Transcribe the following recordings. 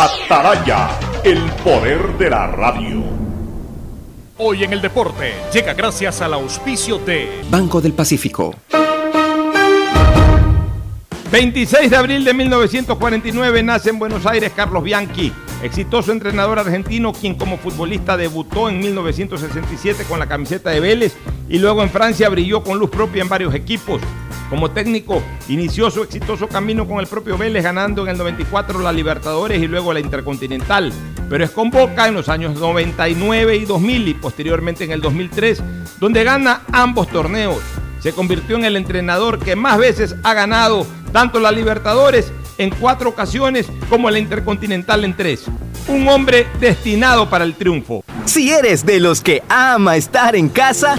Ataraya, el poder de la radio. Hoy en el deporte llega gracias al auspicio de Banco del Pacífico. 26 de abril de 1949 nace en Buenos Aires Carlos Bianchi, exitoso entrenador argentino quien como futbolista debutó en 1967 con la camiseta de Vélez y luego en Francia brilló con luz propia en varios equipos. Como técnico, inició su exitoso camino con el propio Vélez, ganando en el 94 la Libertadores y luego la Intercontinental. Pero es con Boca en los años 99 y 2000 y posteriormente en el 2003, donde gana ambos torneos. Se convirtió en el entrenador que más veces ha ganado tanto la Libertadores en cuatro ocasiones como la Intercontinental en tres. Un hombre destinado para el triunfo. Si eres de los que ama estar en casa,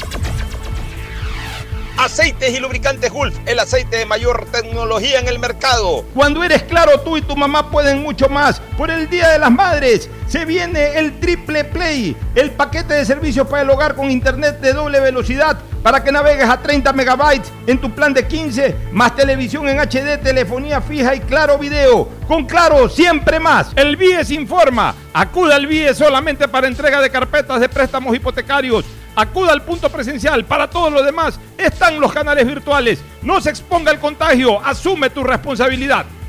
Aceites y lubricantes Gulf, el aceite de mayor tecnología en el mercado. Cuando eres claro, tú y tu mamá pueden mucho más. Por el Día de las Madres se viene el Triple Play, el paquete de servicios para el hogar con internet de doble velocidad para que navegues a 30 megabytes en tu plan de 15, más televisión en HD, telefonía fija y claro video. Con claro, siempre más. El BIES informa. Acuda al BIES solamente para entrega de carpetas de préstamos hipotecarios. Acuda al punto presencial. Para todos los demás están los canales virtuales. No se exponga al contagio. Asume tu responsabilidad.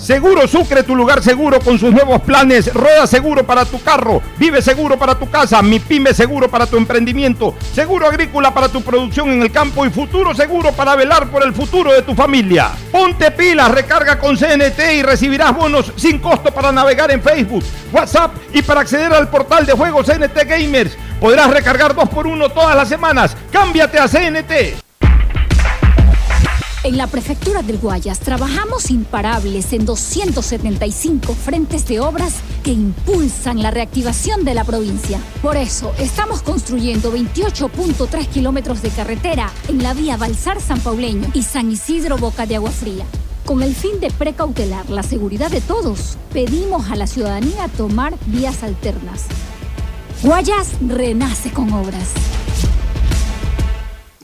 Seguro Sucre, tu lugar seguro con sus nuevos planes. Rueda seguro para tu carro. Vive seguro para tu casa. Mi pyme seguro para tu emprendimiento. Seguro agrícola para tu producción en el campo. Y futuro seguro para velar por el futuro de tu familia. Ponte pilas, recarga con CNT y recibirás bonos sin costo para navegar en Facebook, WhatsApp y para acceder al portal de juegos CNT Gamers. Podrás recargar dos por uno todas las semanas. Cámbiate a CNT. En la Prefectura del Guayas trabajamos imparables en 275 frentes de obras que impulsan la reactivación de la provincia. Por eso, estamos construyendo 28.3 kilómetros de carretera en la vía Balsar San Pauleño y San Isidro Boca de Agua Fría. Con el fin de precautelar la seguridad de todos, pedimos a la ciudadanía tomar vías alternas. Guayas renace con obras.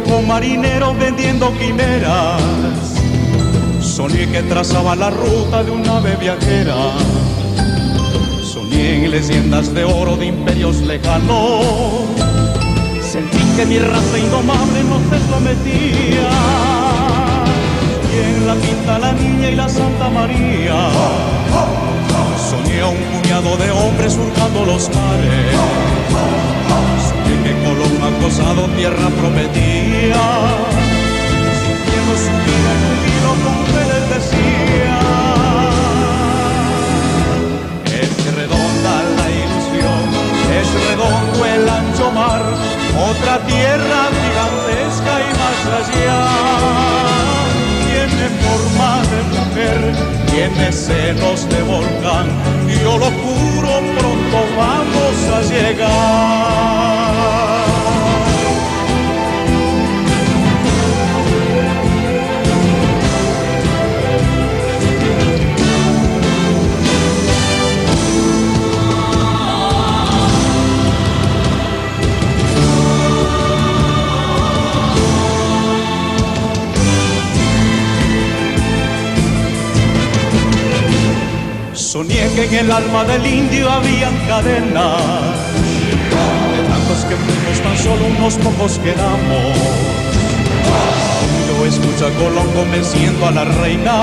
viejo marinero vendiendo quimeras. Soñé que trazaba la ruta de una nave viajera. Soñé en leyendas de oro de imperios lejanos. Sentí que mi raza indomable no se sometía. Y en la quinta la niña y la Santa María. Soñé a un puñado de hombres surcando los mares Acosado tierra prometía, sintiendo su vida en un hilo con les decía, es redonda la ilusión, es redondo el ancho mar, otra tierra gigantesca y más allá, tiene forma de mujer, tiene senos de volcán, yo lo juro, pronto vamos a llegar. Soñé que en el alma del indio habían cadenas, de tantos que fuimos tan solo unos pocos quedamos. Yo escucho a Colón convenciendo a la reina,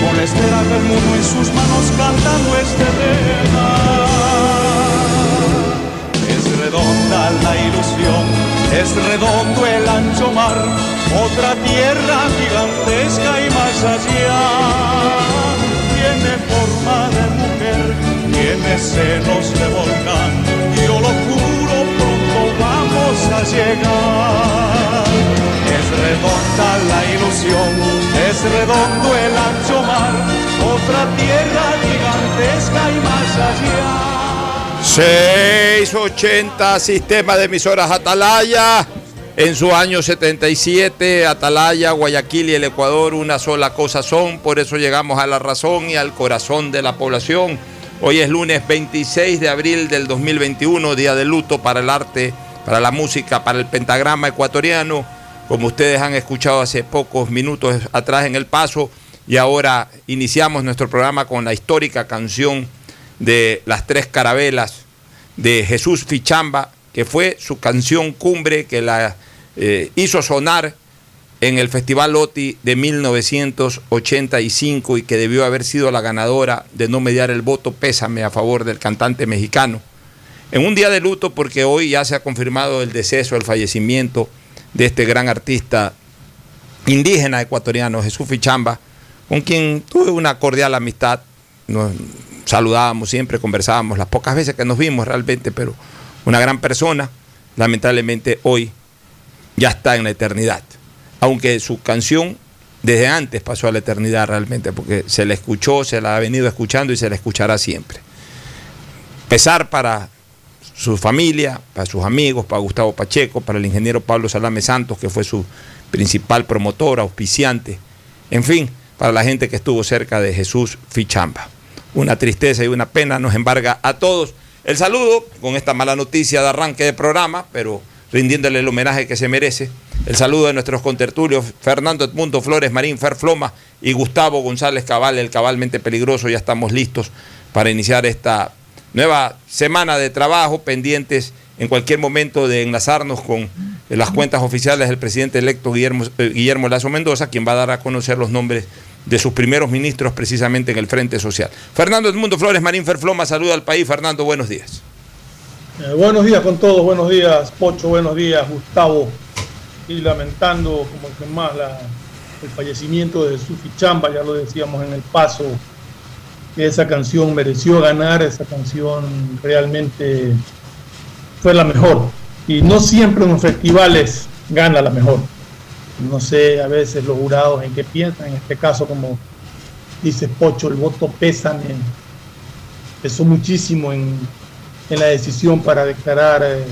con la estera del mundo en sus manos cantando este tema. Es redonda la ilusión, es redondo el ancho mar, otra tierra gigantesca y más allá tiene senos de volcán, yo lo juro, pronto vamos a llegar. Es redonda la ilusión, es redondo el ancho mar, otra tierra gigantesca y más allá. 680 Sistema de Emisoras Atalaya. En su año 77, Atalaya, Guayaquil y el Ecuador una sola cosa son, por eso llegamos a la razón y al corazón de la población. Hoy es lunes 26 de abril del 2021, día de luto para el arte, para la música, para el pentagrama ecuatoriano, como ustedes han escuchado hace pocos minutos atrás en el paso, y ahora iniciamos nuestro programa con la histórica canción de las tres carabelas de Jesús Fichamba, que fue su canción cumbre que la eh, hizo sonar en el Festival OTI de 1985 y que debió haber sido la ganadora de no mediar el voto pésame a favor del cantante mexicano. En un día de luto porque hoy ya se ha confirmado el deceso, el fallecimiento de este gran artista indígena ecuatoriano, Jesús Fichamba, con quien tuve una cordial amistad. Nos saludábamos siempre, conversábamos las pocas veces que nos vimos realmente, pero una gran persona. Lamentablemente hoy ya está en la eternidad. Aunque su canción desde antes pasó a la eternidad realmente, porque se la escuchó, se la ha venido escuchando y se la escuchará siempre. Pesar para su familia, para sus amigos, para Gustavo Pacheco, para el ingeniero Pablo Salame Santos, que fue su principal promotor, auspiciante, en fin, para la gente que estuvo cerca de Jesús Fichamba. Una tristeza y una pena nos embarga a todos. El saludo con esta mala noticia de arranque de programa, pero rindiéndole el homenaje que se merece. El saludo de nuestros contertulios Fernando Edmundo Flores, Marín Ferfloma y Gustavo González Cabal, el cabalmente peligroso. Ya estamos listos para iniciar esta nueva semana de trabajo, pendientes en cualquier momento de enlazarnos con las cuentas oficiales del presidente electo Guillermo, eh, Guillermo Lazo Mendoza, quien va a dar a conocer los nombres de sus primeros ministros precisamente en el Frente Social. Fernando Edmundo Flores, Marín Ferfloma, saluda al país. Fernando, buenos días. Eh, buenos días con todos, buenos días Pocho, buenos días Gustavo. Y lamentando como que más el fallecimiento de Sufi Chamba, ya lo decíamos en el paso, que esa canción mereció ganar, esa canción realmente fue la mejor. Y no siempre en los festivales gana la mejor. No sé a veces los jurados en qué piensan, en este caso como dice Pocho, el voto pesa, pesó muchísimo en en la decisión para declarar eh,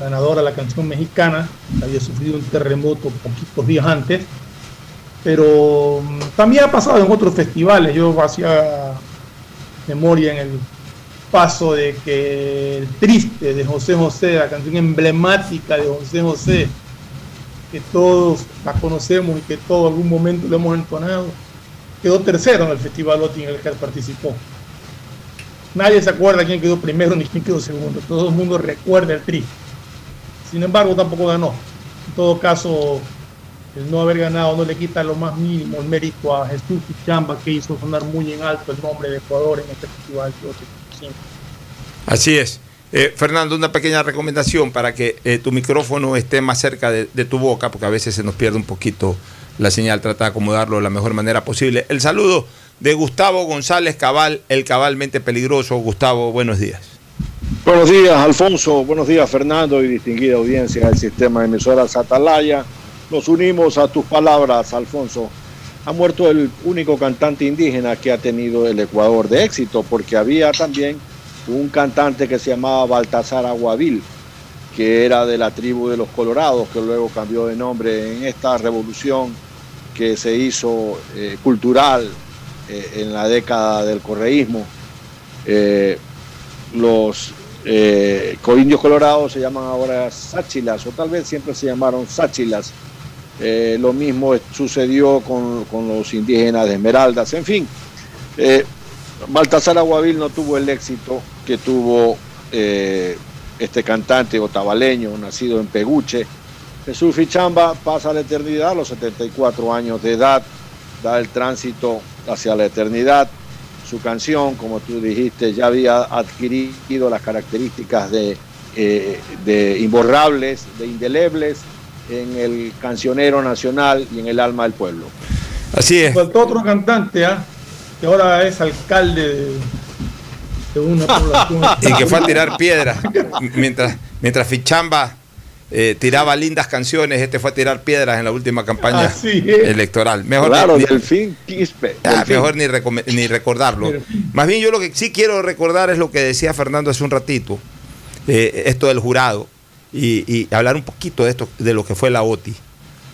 ganadora la canción mexicana. Había sufrido un terremoto poquitos días antes, pero mm, también ha pasado en otros festivales. Yo hacía memoria en el paso de que el triste de José José, la canción emblemática de José José, que todos la conocemos y que todo algún momento lo hemos entonado, quedó tercero en el Festival OTI en el que participó. Nadie se acuerda quién quedó primero ni quién quedó segundo. Todo el mundo recuerda el tri. Sin embargo, tampoco ganó. En todo caso, el no haber ganado no le quita lo más mínimo el mérito a Jesús Chamba que hizo sonar muy en alto el nombre de Ecuador en este festival. Así es. Eh, Fernando, una pequeña recomendación para que eh, tu micrófono esté más cerca de, de, tu boca, porque a veces se nos pierde un poquito la señal. Trata de acomodarlo de la mejor manera posible. El saludo de Gustavo González Cabal, el cabalmente peligroso. Gustavo, buenos días. Buenos días, Alfonso. Buenos días, Fernando y distinguida audiencia del sistema de emisoras Atalaya. Nos unimos a tus palabras, Alfonso. Ha muerto el único cantante indígena que ha tenido el Ecuador de éxito, porque había también un cantante que se llamaba Baltasar Aguavil, que era de la tribu de los Colorados, que luego cambió de nombre en esta revolución que se hizo eh, cultural eh, en la década del correísmo. Eh, los eh, indios colorados se llaman ahora sáchilas, o tal vez siempre se llamaron sáchilas. Eh, lo mismo sucedió con, con, los indígenas de Esmeraldas, en fin. Eh, Baltasar Aguavil no tuvo el éxito que tuvo eh, este cantante otavaleño, nacido en Peguche. Jesús Fichamba pasa a la eternidad a los 74 años de edad, da el tránsito hacia la eternidad. Su canción, como tú dijiste, ya había adquirido las características de, eh, de imborrables, de indelebles en el cancionero nacional y en el alma del pueblo. Así es. Faltó otro cantante, ¿ah? que ahora es alcalde de, de una población. y que fue a tirar piedras mientras, mientras Fichamba eh, tiraba lindas canciones, este fue a tirar piedras en la última campaña Así es. electoral. Mejor claro, ni, Delfín Quispe. ah, Delfín. mejor ni, recordarlo. Más bien yo lo que sí quiero recordar es lo que decía Fernando hace un ratito, eh, esto del jurado, y, y hablar un poquito de esto, de lo que fue la OTI.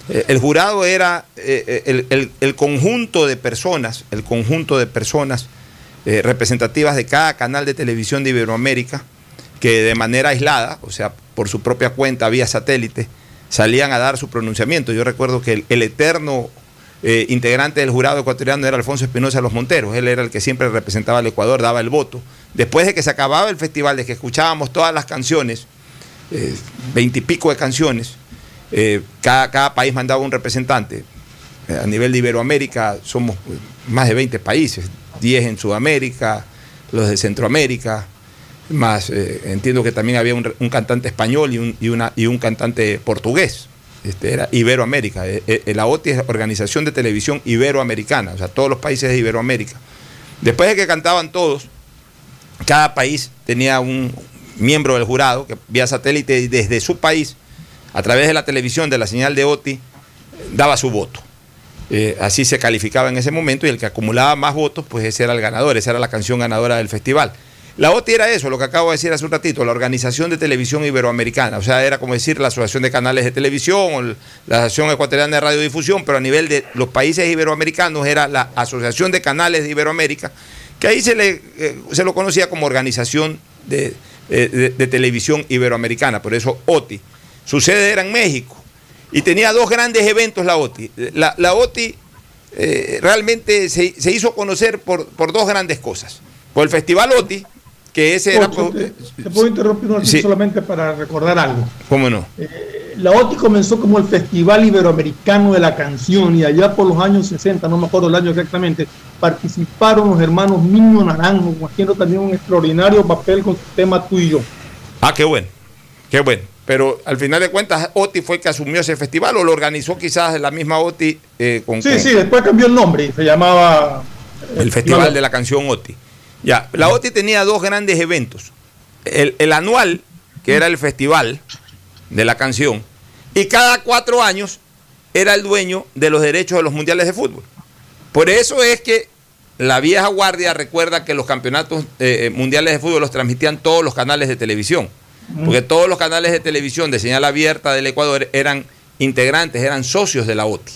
Eh, el jurado era eh, el, el- el conjunto de personas, el conjunto de personas eh, representativas de cada canal de televisión de Iberoamérica, que de manera aislada, o sea, por su propia cuenta, vía satélite, salían a dar su pronunciamiento. Yo recuerdo que el, eterno eh, integrante del jurado ecuatoriano era Alfonso Espinosa Los Monteros. Él era el que siempre representaba al Ecuador, daba el voto. Después de que se acababa el festival, de que escuchábamos todas las canciones, eh, veintipico de canciones, eh, cada, cada país mandaba un representante. A nivel de Iberoamérica somos eh, más de 20 países, 10 en Sudamérica, los de Centroamérica, más eh, entiendo que también había un, un cantante español y un, y una, y un cantante portugués. Este, era Iberoamérica. Eh, eh, la OTI es Organización de Televisión Iberoamericana, o sea, todos los países de Iberoamérica. Después de que cantaban todos, cada país tenía un miembro del jurado que vía satélite desde su país, a través de la televisión, de la señal de OTI, daba su voto. Así se calificaba en ese momento y el que acumulaba más votos, pues ese era el ganador, esa era la canción ganadora del festival. La OTI era eso, lo que acabo de decir hace un ratito, la Organización de Televisión Iberoamericana, o sea, era como decir la Asociación de Canales de Televisión la Asociación Ecuatoriana de Radiodifusión, pero a nivel de los países iberoamericanos era la Asociación de Canales de Iberoamérica, que ahí se, le, eh, se lo conocía como Organización de, eh, de Televisión Iberoamericana, por eso OTI. Su sede era en México y tenía dos grandes eventos la OTI. La, la OTI eh, realmente se, se hizo conocer por, por dos grandes cosas. Por el Festival OTI, que ese era... Ocho, te, te puedo interrumpir un ratito Sí. solamente para recordar algo. ¿Cómo no? La OTI comenzó como el Festival Iberoamericano de la Canción y allá por los años 60, no me acuerdo el año exactamente, participaron los hermanos Niño Naranjo, haciendo también un extraordinario papel con su tema Tú y yo. Ah, qué bueno, qué bueno. Pero al final de cuentas, OTI fue el que asumió ese festival o lo organizó quizás la misma OTI eh, con, Sí, con sí, después cambió el nombre y se llamaba... el Festival de la Canción OTI. Ya, la OTI tenía dos grandes eventos. El, el anual, que era el Festival de la Canción, y cada cuatro años era el dueño de los derechos de los mundiales de fútbol. Por eso es que la vieja guardia recuerda que los campeonatos eh, mundiales de fútbol los transmitían todos los canales de televisión. Porque todos los canales de televisión de señal abierta del Ecuador eran integrantes, eran socios de la OTI.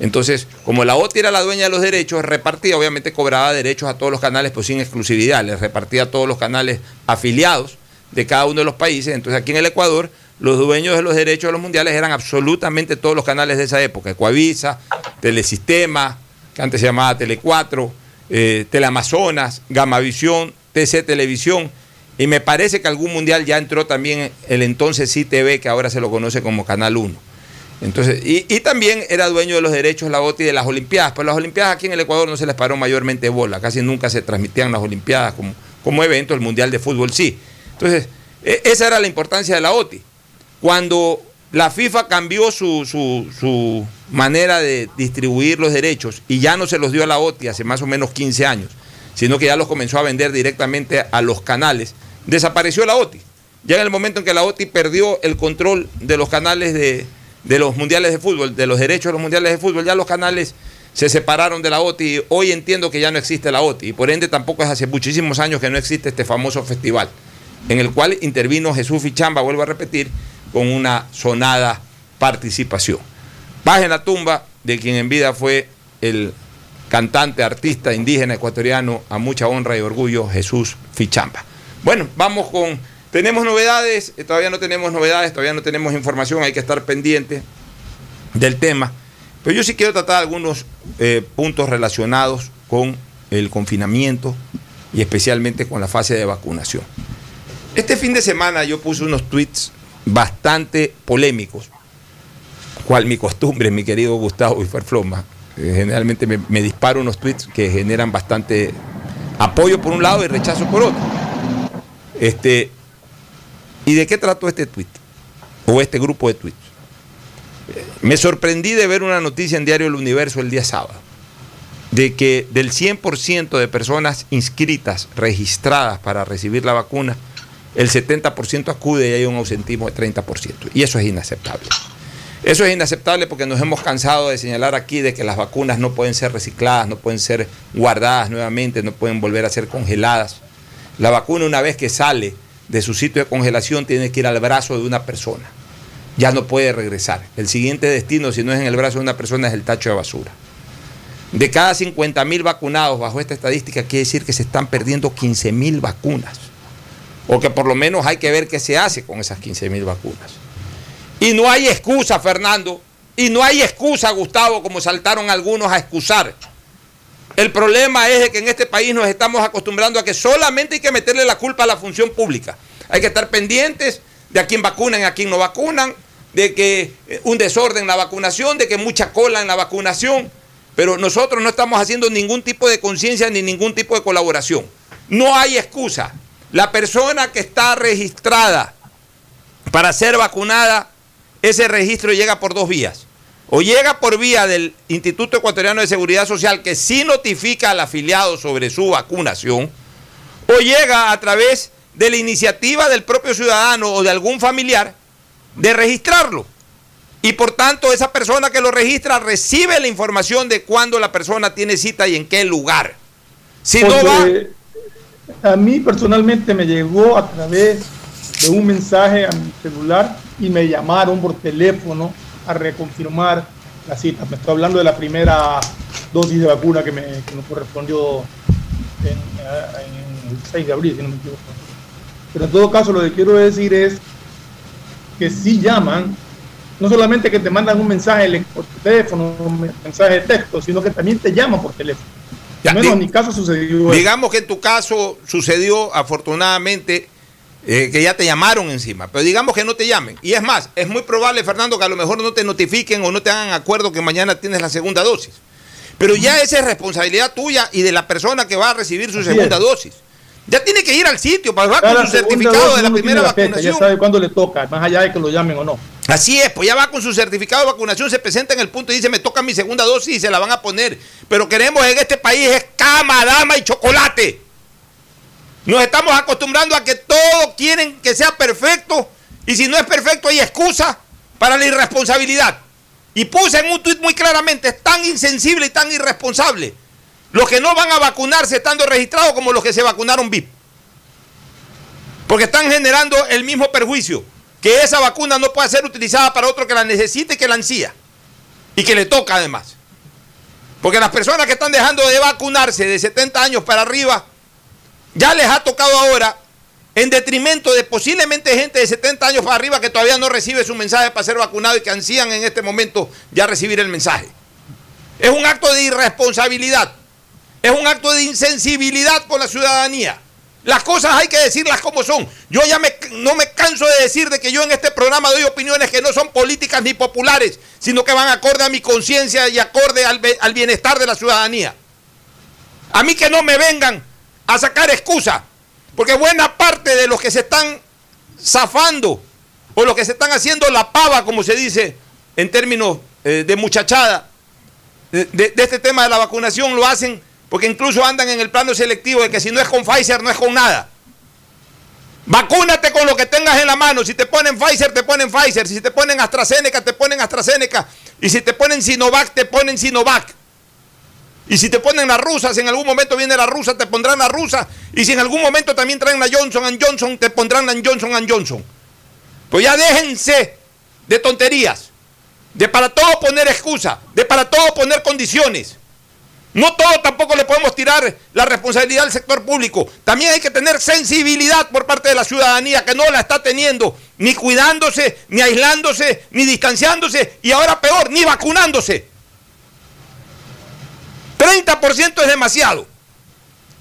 Entonces, como la OTI era la dueña de los derechos, repartía, obviamente cobraba derechos a todos los canales, pues sin exclusividad, les repartía a todos los canales afiliados de cada uno de los países. Entonces, aquí en el Ecuador, los dueños de los derechos de los mundiales eran absolutamente todos los canales de esa época: Ecuavisa, Telesistema, que antes se llamaba Tele4, eh, Teleamazonas, Gamavisión, TC Televisión. Y me parece que algún mundial ya entró también el entonces CTV, que ahora se lo conoce como Canal 1. Entonces, y, y, también era dueño de los derechos la OTI de las Olimpiadas. Pero las Olimpiadas aquí en el Ecuador no se les paró mayormente bola. Casi nunca se transmitían las Olimpiadas como, como evento, el Mundial de Fútbol sí. Entonces, e, esa era la importancia de la OTI. Cuando la FIFA cambió su, su, su, manera de distribuir los derechos y ya no se los dio a la OTI hace más o menos 15 años, sino que ya los comenzó a vender directamente a los canales, desapareció la OTI. Ya en el momento en que la OTI perdió el control de los canales de, de los mundiales de fútbol, de los derechos de los mundiales de fútbol, ya los canales se separaron de la OTI. Hoy entiendo que ya no existe la OTI y por ende tampoco es hace muchísimos años que no existe este famoso festival, en el cual intervino Jesús Fichamba, vuelvo a repetir, con una sonada participación. Paz en la tumba de quien en vida fue el cantante, artista indígena ecuatoriano a mucha honra y orgullo, Jesús Fichamba. Bueno, vamos con tenemos novedades, eh, todavía no tenemos novedades, todavía no tenemos información, hay que estar pendiente del tema. Pero yo sí quiero tratar algunos eh, puntos relacionados con el confinamiento y especialmente con la fase de vacunación. Este fin de semana yo puse unos tweets bastante polémicos, cual mi costumbre, mi querido Gustavo Iferfloma. Eh, generalmente me, me disparo unos tweets que generan bastante apoyo por un lado y rechazo por otro. Este, ¿Y de qué trató este tweet? O este grupo de tweets. Me sorprendí de ver una noticia en Diario El Universo el día sábado, de que del 100% de personas inscritas, registradas para recibir la vacuna, el 70% acude y hay un ausentismo de 30%. Y eso es inaceptable. Eso es inaceptable porque nos hemos cansado de señalar aquí de que las vacunas no pueden ser recicladas, no pueden ser guardadas nuevamente, no pueden volver a ser congeladas. La vacuna una vez que sale de su sitio de congelación tiene que ir al brazo de una persona. Ya no puede regresar. El siguiente destino, si no es en el brazo de una persona, es el tacho de basura. De cada 50 mil vacunados bajo esta estadística, quiere decir que se están perdiendo 15 mil vacunas. O que por lo menos hay que ver qué se hace con esas 15 mil vacunas. Y no hay excusa, Fernando. Y no hay excusa, Gustavo, como saltaron algunos a excusar el problema es que en este país nos estamos acostumbrando a que solamente hay que meterle la culpa a la función pública. Hay que estar pendientes de a quién vacunan y a quién no vacunan, de que eh, un desorden en la vacunación, de que mucha cola en la vacunación, pero nosotros no estamos haciendo ningún tipo de conciencia ni ningún tipo de colaboración. No hay excusa. La persona que está registrada para ser vacunada, ese registro llega por dos vías o llega por vía del Instituto Ecuatoriano de Seguridad Social que sí notifica al afiliado sobre su vacunación, o llega a través de la iniciativa del propio ciudadano o de algún familiar de registrarlo. Y por tanto esa persona que lo registra recibe la información de cuándo la persona tiene cita y en qué lugar. Si no va... A mí personalmente me llegó a través de un mensaje a mi celular y me llamaron por teléfono a reconfirmar la cita. Me estoy hablando de la primera dosis de vacuna que me, correspondió en, el 6 de abril, si no me equivoco. Pero en todo caso, lo que quiero decir es que si llaman, no solamente que te mandan un mensaje por teléfono, un mensaje de texto, sino que también te llaman por teléfono. Al menos en mi caso sucedió. Digamos que en tu caso sucedió afortunadamente eh, que ya te llamaron encima, pero digamos que no te llamen. Y es más, es muy probable, Fernando, que a lo mejor no te notifiquen o no te hagan acuerdo que mañana tienes la segunda dosis. Pero ya esa es responsabilidad tuya y de la persona que va a recibir su segunda dosis. Ya tiene que ir al sitio para va con su certificado de la primera vacunación. ya sabe cuándo le toca, más allá de que lo llamen o no. Así es, pues ya va con su certificado de vacunación, se presenta en el punto y dice, me toca mi segunda dosis y se la van a poner. Pero queremos en este país es cama, dama y chocolate. Nos estamos acostumbrando a que todos quieren que sea perfecto y si no es perfecto hay excusa para la irresponsabilidad. Y puse en un tuit muy claramente, es tan insensible y tan irresponsable los que no van a vacunarse estando registrados como los que se vacunaron VIP. Porque están generando el mismo perjuicio, que esa vacuna no puede ser utilizada para otro que la necesite y que la ansía. Y que le toca además. Porque las personas que están dejando de vacunarse de 70 años para arriba, ya les ha tocado ahora, en detrimento de posiblemente gente de 70 años para arriba que todavía no recibe su mensaje para ser vacunado y que ansían en este momento ya recibir el mensaje. Es un acto de irresponsabilidad, es un acto de insensibilidad con la ciudadanía. Las cosas hay que decirlas como son. Yo ya me, no me canso de decir de que yo en este programa doy opiniones que no son políticas ni populares, sino que van acorde a mi conciencia y acorde al, al, bienestar de la ciudadanía. A mí que no me vengan a sacar excusas, porque buena parte de los que se están zafando o los que se están haciendo la pava, como se dice en términos eh, de muchachada, de este tema de la vacunación, lo hacen porque incluso andan en el plano selectivo de que si no es con Pfizer, no es con nada. Vacúnate con lo que tengas en la mano. Si te ponen Pfizer, te ponen Pfizer. Si te ponen AstraZeneca, te ponen AstraZeneca. Y si te ponen Sinovac, te ponen Sinovac. Y si te ponen la rusa, si en algún momento viene la rusa, te pondrán la rusa. Y si en algún momento también traen la Johnson Johnson, te pondrán la Johnson Johnson. Pues ya déjense de tonterías. De para todo poner excusa. De para todo poner condiciones. No todo tampoco le podemos tirar la responsabilidad al sector público. También hay que tener sensibilidad por parte de la ciudadanía que no la está teniendo, ni cuidándose, ni aislándose, ni distanciándose y ahora peor, ni vacunándose. 30% es demasiado.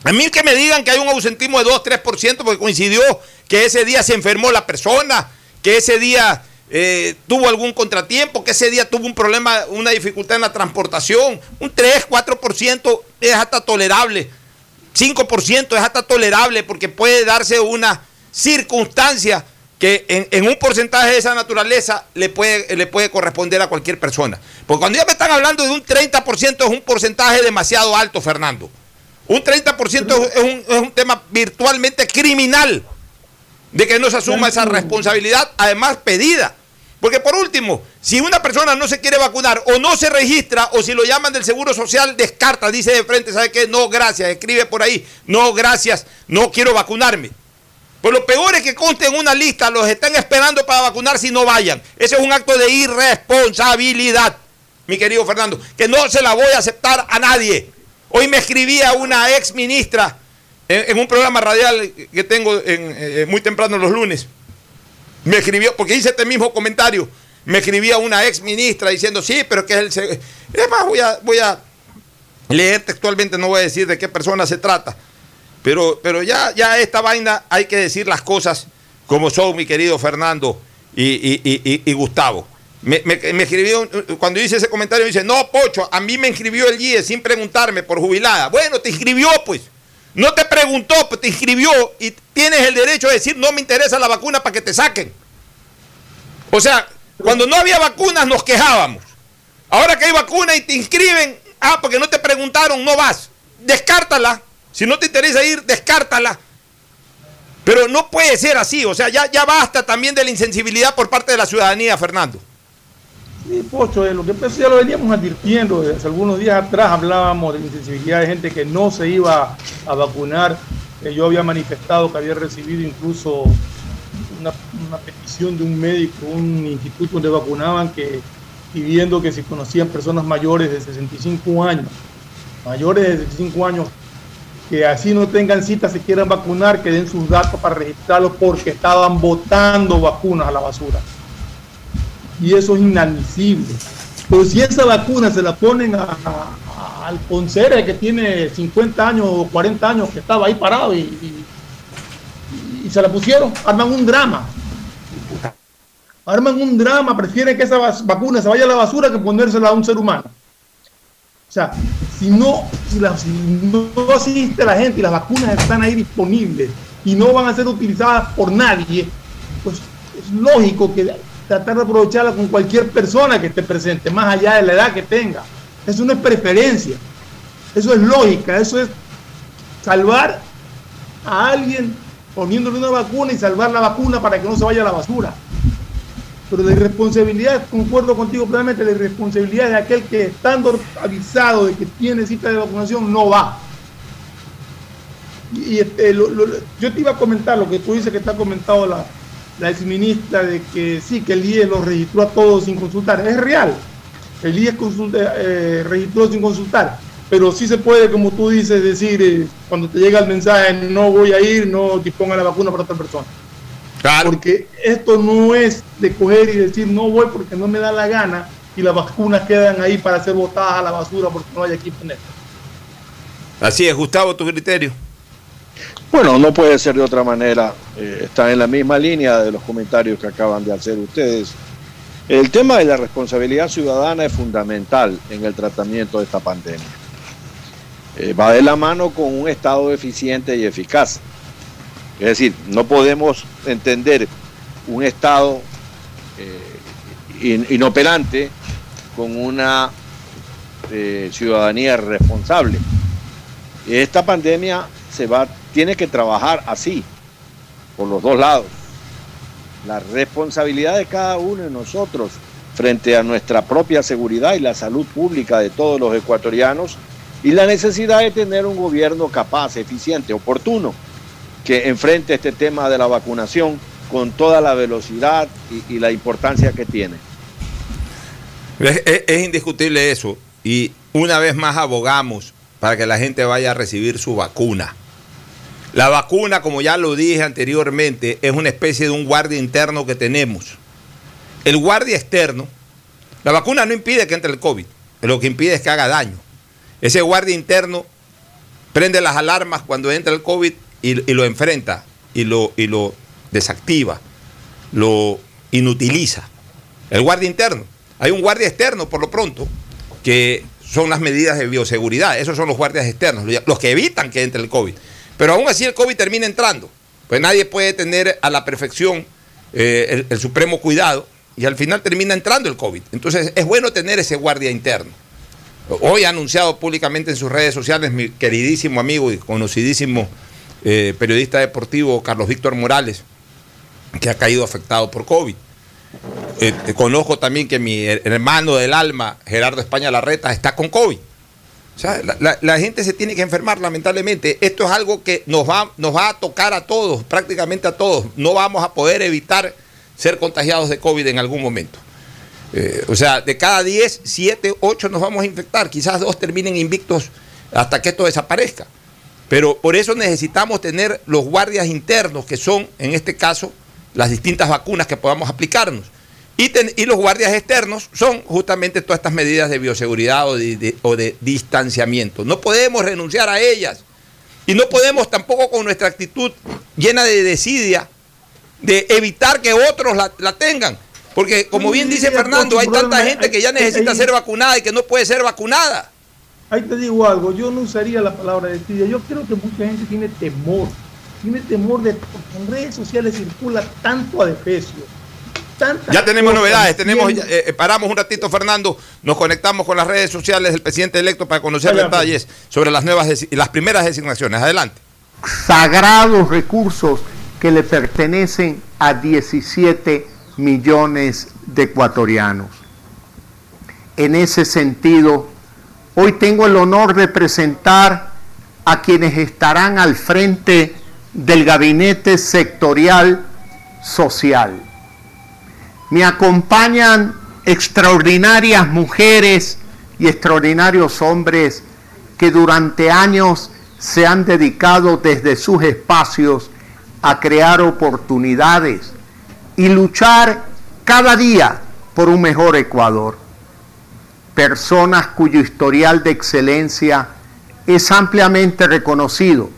A mí que me digan que hay un ausentismo de 2, 3% porque coincidió que ese día se enfermó la persona, que ese día eh, tuvo algún contratiempo, que ese día tuvo un problema, una dificultad en la transportación, un 3, 4% es hasta tolerable, 5% es hasta tolerable porque puede darse una circunstancia que en, en, un porcentaje de esa naturaleza le puede, le puede corresponder a cualquier persona. Porque cuando ya me están hablando de un 30% es un porcentaje demasiado alto, Fernando. Un 30% es un, es un tema virtualmente criminal de que no se asuma esa responsabilidad, además pedida. Porque por último, si una persona no se quiere vacunar o no se registra o si lo llaman del Seguro Social, descarta, dice de frente, ¿sabe qué? No, gracias, escribe por ahí, no, gracias, no quiero vacunarme. Pues lo peor es que conste en una lista, los están esperando para vacunar si no vayan. Ese es un acto de irresponsabilidad, mi querido Fernando, que no se la voy a aceptar a nadie. Hoy me escribía una ex ministra en, en un programa radial que tengo en, eh, muy temprano los lunes me escribió, porque hice este mismo comentario, me escribía una ex ministra diciendo, sí, pero que es el... Es más, voy a, voy a leer textualmente, no voy a decir de qué persona se trata, pero, pero ya, ya esta vaina hay que decir las cosas como son, mi querido Fernando y, Gustavo. Me, me, me, escribió, cuando hice ese comentario, dice, no, Pocho, a mí me inscribió el GIE sin preguntarme por jubilada. Bueno, te inscribió, pues. No te preguntó, pues te inscribió y tienes el derecho de decir no me interesa la vacuna para que te saquen. O sea, cuando no había vacunas nos quejábamos. Ahora que hay vacuna y te inscriben, ah, porque no te preguntaron, no vas. Descártala. Si no te interesa ir, descártala. Pero no puede ser así. O sea, ya, ya basta también de la insensibilidad por parte de la ciudadanía, Fernando. Sí, Pocho, eh, lo que empezó ya lo veníamos advirtiendo. Desde algunos días atrás hablábamos de la insensibilidad de gente que no se iba a vacunar. Eh, yo había manifestado que había recibido incluso una, una, petición de un médico, un instituto donde vacunaban, que pidiendo que si conocían personas mayores de 65 años, mayores de 65 años, que así no tengan cita, se quieran vacunar, que den sus datos para registrarlos porque estaban botando vacunas a la basura y eso es inadmisible. Pero si esa vacuna se la ponen a, al Poncere que tiene 50 años o 40 años que estaba ahí parado y, y, se la pusieron, arman un drama. Arman un drama, prefieren que esa vacuna se vaya a la basura que ponérsela a un ser humano. O sea, si no, si, no asiste la gente y las vacunas están ahí disponibles y no van a ser utilizadas por nadie, pues es lógico que tratar de aprovecharla con cualquier persona que esté presente, más allá de la edad que tenga. Eso no es preferencia, eso es lógica, eso es salvar a alguien poniéndole una vacuna y salvar la vacuna para que no se vaya a la basura. Pero la irresponsabilidad, concuerdo contigo plenamente, la irresponsabilidad de aquel que estando avisado de que tiene cita de vacunación no va. Y este, lo, lo, yo te iba a comentar lo que tú dices que está comentado la, la exministra de que sí, que el IE los registró a todos sin consultar. Es real. El IES eh, registró sin consultar, pero sí se puede, como tú dices, decir eh, cuando te llega el mensaje, no voy a ir, no disponga la vacuna para otra persona. Claro. Porque esto no es de coger y decir no voy porque no me da la gana y las vacunas quedan ahí para ser botadas a la basura porque no hay aquí poner. Así es, Gustavo, tu criterio. Bueno, no puede ser de otra manera. Eh, está en la misma línea de los comentarios que acaban de hacer ustedes. El tema de la responsabilidad ciudadana es fundamental en el tratamiento de esta pandemia. Eh, va de la mano con un Estado eficiente y eficaz. Es decir, no podemos entender un Estado eh, inoperante con una eh, ciudadanía responsable. Esta pandemia se va, tiene que trabajar así, por los dos lados. La responsabilidad de cada uno de nosotros frente a nuestra propia seguridad y la salud pública de todos los ecuatorianos y la necesidad de tener un gobierno capaz, eficiente, oportuno, que enfrente este tema de la vacunación con toda la velocidad y, la importancia que tiene. Es, indiscutible eso y una vez más abogamos para que la gente vaya a recibir su vacuna. La vacuna, como ya lo dije anteriormente, es una especie de un guardia interno que tenemos. El guardia externo, la vacuna no impide que entre el COVID, lo que impide es que haga daño. Ese guardia interno prende las alarmas cuando entra el COVID y, lo enfrenta y lo, y lo desactiva, lo inutiliza. El guardia interno. Hay un guardia externo, por lo pronto, que son las medidas de bioseguridad. Esos son los guardias externos, los que evitan que entre el COVID. Pero aún así el COVID termina entrando. Pues nadie puede tener a la perfección eh, el supremo cuidado y al final termina entrando el COVID. Entonces es bueno tener ese guardia interno. Hoy ha anunciado públicamente en sus redes sociales mi queridísimo amigo y conocidísimo eh, periodista deportivo Carlos Víctor Morales, que ha caído afectado por COVID. Eh, conozco también que mi hermano del alma, Gerardo España Larreta, está con COVID. O sea, la, gente se tiene que enfermar, lamentablemente. Esto es algo que nos va, nos va a tocar a todos, prácticamente a todos. No vamos a poder evitar ser contagiados de COVID en algún momento. Eh, o sea, de cada 10, 7, 8 nos vamos a infectar. Quizás dos terminen invictos hasta que esto desaparezca. Pero por eso necesitamos tener los guardias internos, que son, en este caso, las distintas vacunas que podamos aplicarnos. Y, y los guardias externos son justamente todas estas medidas de bioseguridad o de, o de, distanciamiento. No podemos renunciar a ellas. Y no podemos tampoco con nuestra actitud llena de desidia de evitar que otros la, la tengan. Porque como bien dice Fernando, hay tanta gente que ya necesita ser vacunada y que no puede ser vacunada. Ahí te digo algo, yo no usaría la palabra desidia, yo creo que mucha gente tiene temor, tiene temor de porque en redes sociales circula tanto adefesio. Ya tenemos novedades, tenemos, eh, paramos un ratito Fernando, nos conectamos con las redes sociales del presidente electo para conocer detalles sobre las nuevas las primeras designaciones. Adelante. Sagrados recursos que le pertenecen a 17 millones de ecuatorianos. En ese sentido, hoy tengo el honor de presentar a quienes estarán al frente del gabinete sectorial social. Me acompañan extraordinarias mujeres y extraordinarios hombres que durante años se han dedicado desde sus espacios a crear oportunidades y luchar cada día por un mejor Ecuador. Personas cuyo historial de excelencia es ampliamente reconocido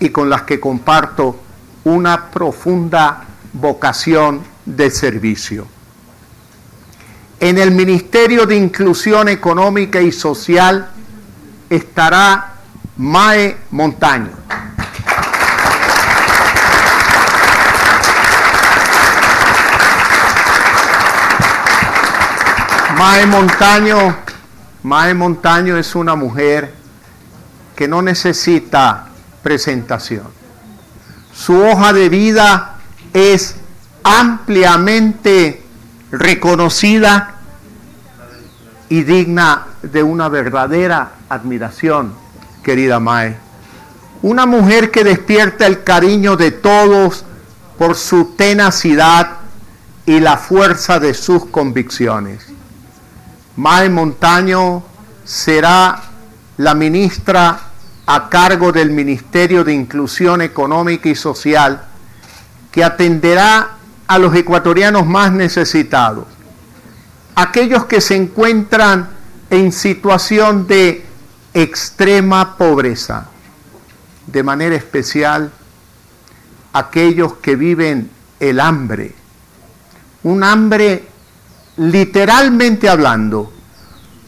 y con las que comparto una profunda vocación de servicio. En el Ministerio de Inclusión Económica y Social estará Mae Montaño. Mae Montaño, Mae Montaño es una mujer que no necesita presentación. Su hoja de vida es ampliamente reconocida y digna de una verdadera admiración, querida Mae. Una mujer que despierta el cariño de todos por su tenacidad y la fuerza de sus convicciones Mae Montaño será la ministra a cargo del Ministerio de Inclusión Económica y Social que atenderá a los ecuatorianos más necesitados, aquellos que se encuentran en situación de extrema pobreza, de manera especial aquellos que viven el hambre, un hambre literalmente hablando,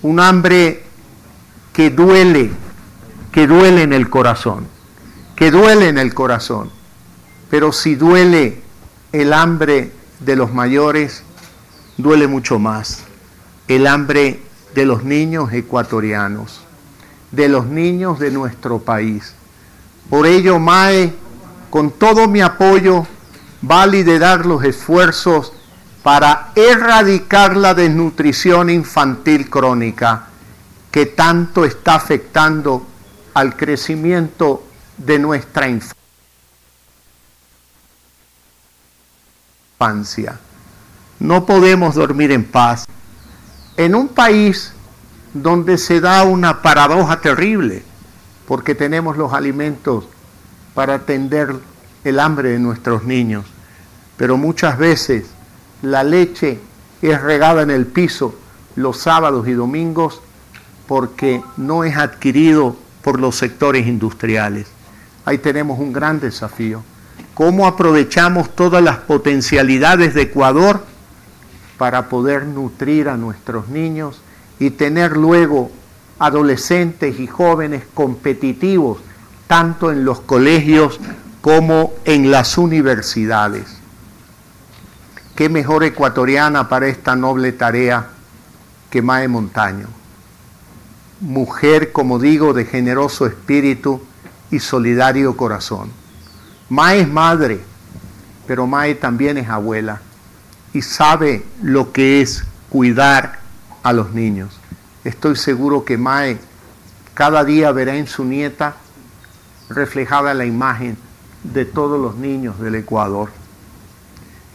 un hambre que duele, que duele en el corazón, que duele en el corazón. Pero si duele el hambre de los mayores, duele mucho más el hambre de los niños ecuatorianos, de los niños de nuestro país. Por ello, MAE, con todo mi apoyo, va a liderar los esfuerzos para erradicar la desnutrición infantil crónica que tanto está afectando al crecimiento de nuestra infancia. No podemos dormir en paz. En un país donde se da una paradoja terrible, porque tenemos los alimentos para atender el hambre de nuestros niños, pero muchas veces la leche es regada en el piso los sábados y domingos porque no es adquirido por los sectores industriales. Ahí tenemos un gran desafío. ¿Cómo aprovechamos todas las potencialidades de Ecuador para poder nutrir a nuestros niños y tener luego adolescentes y jóvenes competitivos, tanto en los colegios como en las universidades? Qué mejor ecuatoriana para esta noble tarea que Mae Montaño. Mujer, como digo, de generoso espíritu y solidario corazón. Mae es madre, pero Mae también es abuela y sabe lo que es cuidar a los niños. Estoy seguro que Mae cada día verá en su nieta reflejada la imagen de todos los niños del Ecuador.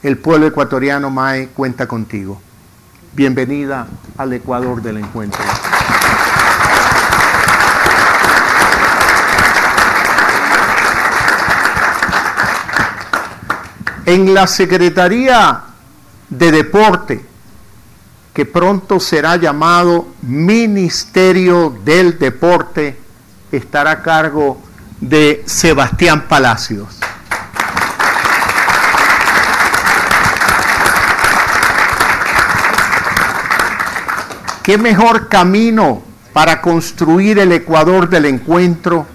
El pueblo ecuatoriano Mae cuenta contigo. Bienvenida al Ecuador del encuentro. En la Secretaría de Deporte, que pronto será llamado Ministerio del Deporte, estará a cargo de Sebastián Palacios. ¿Qué mejor camino para construir el Ecuador del encuentro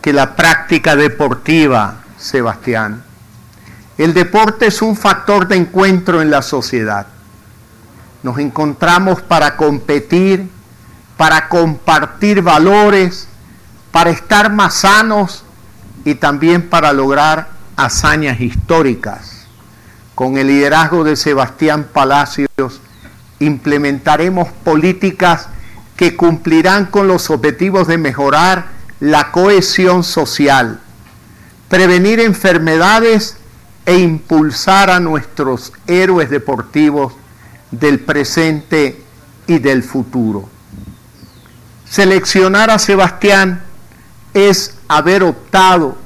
que la práctica deportiva, Sebastián? El deporte es un factor de encuentro en la sociedad. Nos encontramos para competir, para compartir valores, para estar más sanos y también para lograr hazañas históricas. Con el liderazgo de Sebastián Palacios, implementaremos políticas que cumplirán con los objetivos de mejorar la cohesión social, prevenir enfermedades e impulsar a nuestros héroes deportivos del presente y del futuro. Seleccionar a Sebastián es haber optado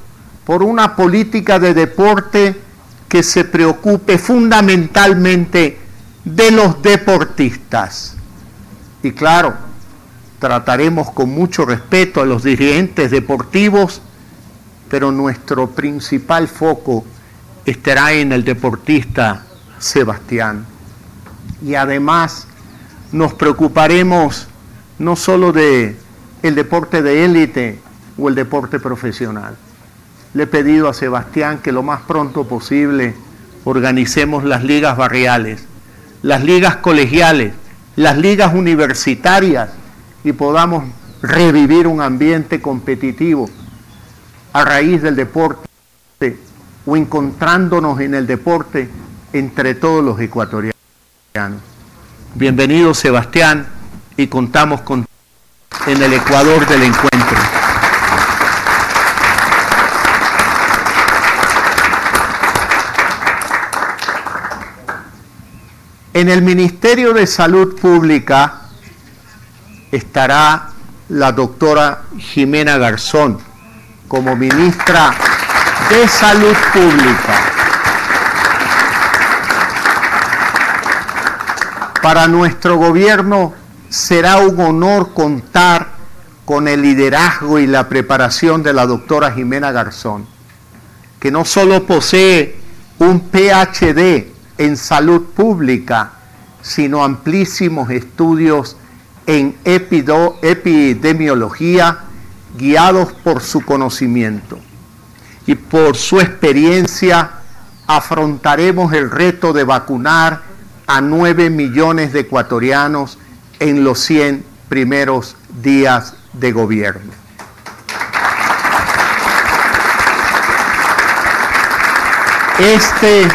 por una política de deporte que se preocupe fundamentalmente de los deportistas. Y claro, trataremos con mucho respeto a los dirigentes deportivos, pero nuestro principal foco estará en el deportista Sebastián. Y además nos preocuparemos no solo de el deporte de élite o el deporte profesional. Le he pedido a Sebastián que lo más pronto posible organicemos las ligas barriales las ligas colegiales, las ligas universitarias y podamos revivir un ambiente competitivo a raíz del deporte o encontrándonos en el deporte entre todos los ecuatorianos. Bienvenido Sebastián y contamos con en el Ecuador del encuentro. En el Ministerio de Salud Pública estará la doctora Jimena Garzón como ministra de Salud Pública. Para nuestro gobierno será un honor contar con el liderazgo y la preparación de la doctora Jimena Garzón, que no solo posee un PhD en salud pública, sino amplísimos estudios en epidemiología guiados por su conocimiento. Y por su experiencia afrontaremos el reto de vacunar a 9 millones de ecuatorianos en los 100 primeros días de gobierno. Este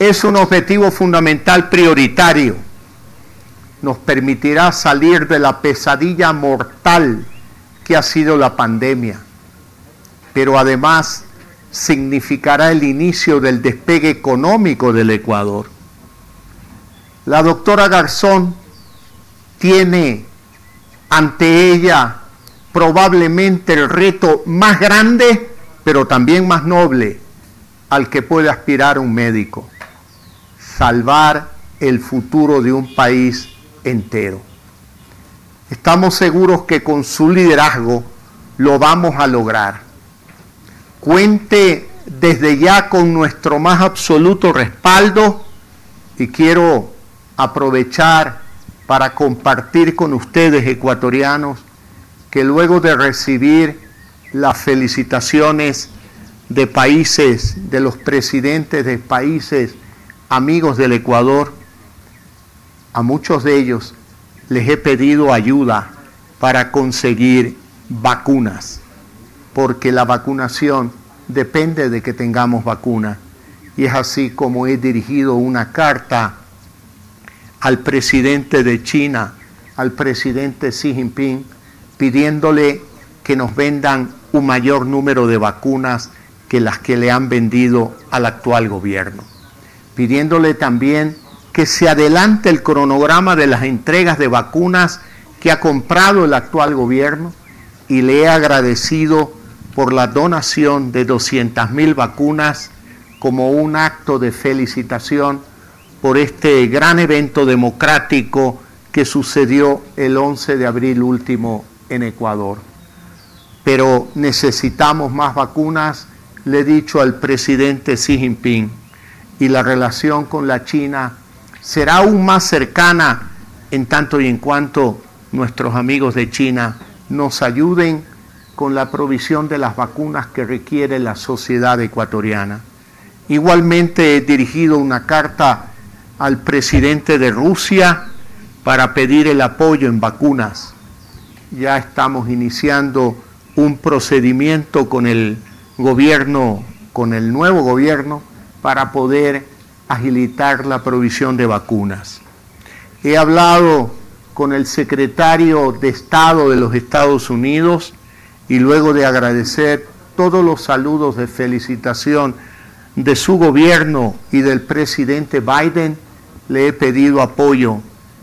es un objetivo fundamental prioritario. Nos permitirá salir de la pesadilla mortal que ha sido la pandemia, pero además significará el inicio del despegue económico del Ecuador. La doctora Garzón tiene ante ella probablemente el reto más grande, pero también más noble al que puede aspirar un médico, salvar el futuro de un país entero. Estamos seguros que con su liderazgo lo vamos a lograr. Cuente desde ya con nuestro más absoluto respaldo y quiero aprovechar para compartir con ustedes ecuatorianos que luego de recibir las felicitaciones de países, de los presidentes de países amigos del Ecuador, a muchos de ellos les he pedido ayuda para conseguir vacunas, porque la vacunación depende de que tengamos vacuna. Y es así como he dirigido una carta al presidente de China, al presidente Xi Jinping, pidiéndole que nos vendan un mayor número de vacunas que las que le han vendido al actual gobierno. Pidiéndole también que se adelante el cronograma de las entregas de vacunas que ha comprado el actual gobierno y le he agradecido por la donación de 200.000 vacunas como un acto de felicitación por este gran evento democrático que sucedió el 11 de abril último en Ecuador. Pero necesitamos más vacunas, le he dicho al presidente Xi Jinping, y la relación con la China será aún más cercana en tanto y en cuanto nuestros amigos de China nos ayuden con la provisión de las vacunas que requiere la sociedad ecuatoriana. Igualmente he dirigido una carta al presidente de Rusia para pedir el apoyo en vacunas. Ya estamos iniciando un procedimiento con el gobierno, con el nuevo gobierno, para poder agilitar la provisión de vacunas. He hablado con el secretario de Estado de los Estados Unidos y luego de agradecer todos los saludos de felicitación de su gobierno y del presidente Biden, le he pedido apoyo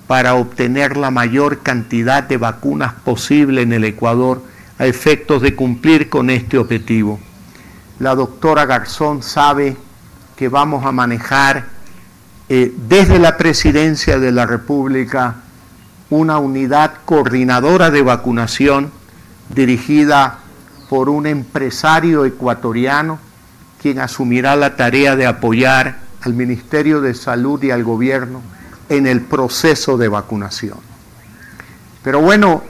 para obtener la mayor cantidad de vacunas posible en el Ecuador a efectos de cumplir con este objetivo. La doctora Garzón sabe que vamos a manejar eh, desde la presidencia de la República una unidad coordinadora de vacunación dirigida por un empresario ecuatoriano quien asumirá la tarea de apoyar al Ministerio de Salud y al gobierno en el proceso de vacunación. Pero bueno,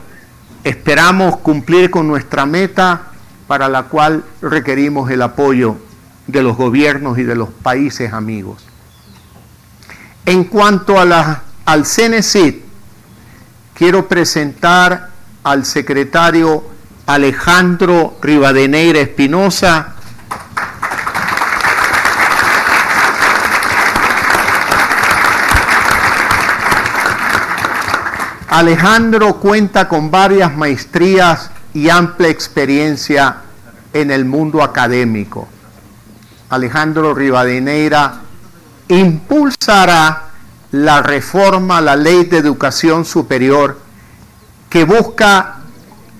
esperamos cumplir con nuestra meta para la cual requerimos el apoyo de los gobiernos y de los países amigos. En cuanto a la, al CNCID, quiero presentar al secretario Alejandro Rivadeneira Espinosa, Alejandro cuenta con varias maestrías y amplia experiencia en el mundo académico. Alejandro Rivadeneira impulsará la reforma a la ley de educación superior que busca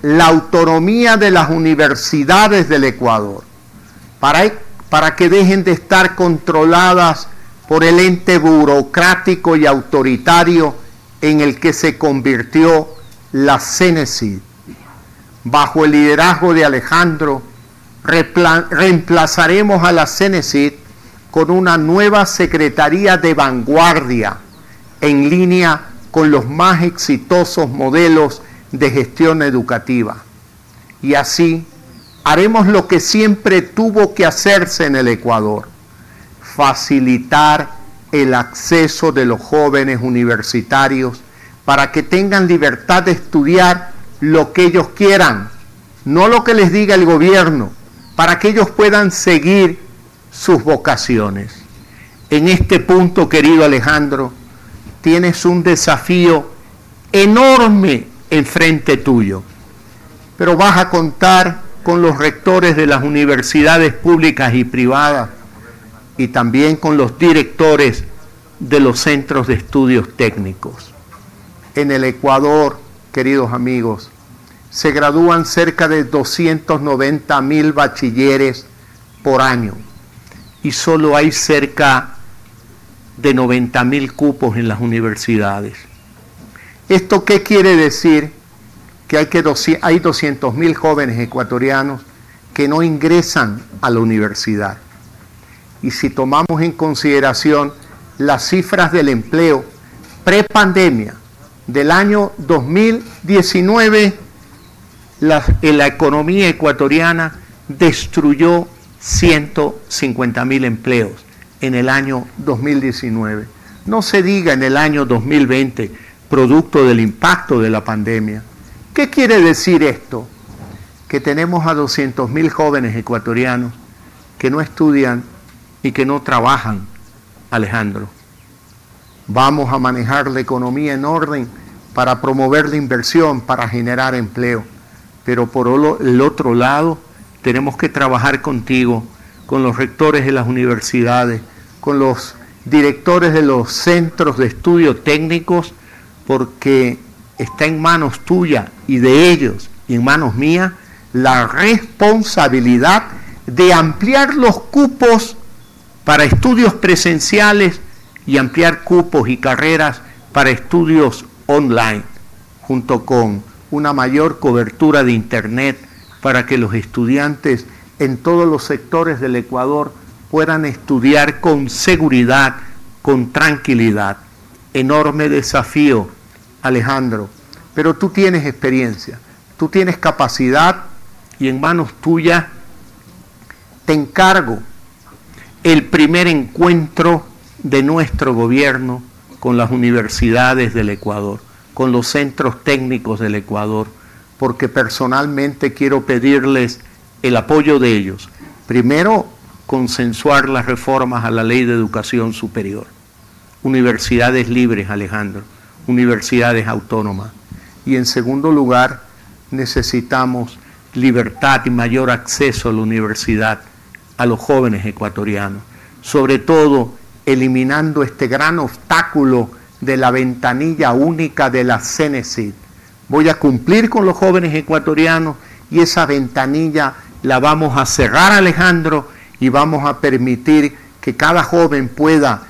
la autonomía de las universidades del Ecuador, para, que dejen de estar controladas por el ente burocrático y autoritario en el que se convirtió la CENESID. Bajo el liderazgo de Alejandro, reemplazaremos a la CENESID con una nueva Secretaría de Vanguardia en línea con los más exitosos modelos de gestión educativa. Y así haremos lo que siempre tuvo que hacerse en el Ecuador, facilitar el acceso de los jóvenes universitarios para que tengan libertad de estudiar lo que ellos quieran, no lo que les diga el gobierno, para que ellos puedan seguir sus vocaciones. En este punto, querido Alejandro, tienes un desafío enorme enfrente tuyo, pero vas a contar con los rectores de las universidades públicas y privadas y también con los directores de los centros de estudios técnicos. En el Ecuador, queridos amigos, se gradúan cerca de 290 mil bachilleres por año y solo hay cerca de 90 mil cupos en las universidades. ¿Esto qué quiere decir? Que hay, que hay 200 mil jóvenes ecuatorianos que no ingresan a la universidad. Y si tomamos en consideración las cifras del empleo prepandemia del año 2019, la, economía ecuatoriana destruyó 150 mil empleos en el año 2019. No se diga en el año 2020, producto del impacto de la pandemia. ¿Qué quiere decir esto? Que tenemos a 200 mil jóvenes ecuatorianos que no estudian y que no trabajan, Alejandro. Vamos a manejar la economía en orden para promover la inversión, para generar empleo. Pero por el otro lado, tenemos que trabajar contigo, con los rectores de las universidades, con los directores de los centros de estudio técnicos, porque está en manos tuyas y de ellos y en manos mías la responsabilidad de ampliar los cupos para estudios presenciales y ampliar cupos y carreras para estudios online, junto con una mayor cobertura de Internet para que los estudiantes en todos los sectores del Ecuador puedan estudiar con seguridad, con tranquilidad. Enorme desafío, Alejandro, pero tú tienes experiencia, tú tienes capacidad y en manos tuyas te encargo el primer encuentro de nuestro gobierno con las universidades del Ecuador, con los centros técnicos del Ecuador, porque personalmente quiero pedirles el apoyo de ellos. Primero, consensuar las reformas a la ley de educación superior. Universidades libres, Alejandro, universidades autónomas. Y en segundo lugar, necesitamos libertad y mayor acceso a la universidad a los jóvenes ecuatorianos. Sobre todo, eliminando este gran obstáculo de la ventanilla única de la CENESID voy a cumplir con los jóvenes ecuatorianos y esa ventanilla la vamos a cerrar, Alejandro, y vamos a permitir que cada joven pueda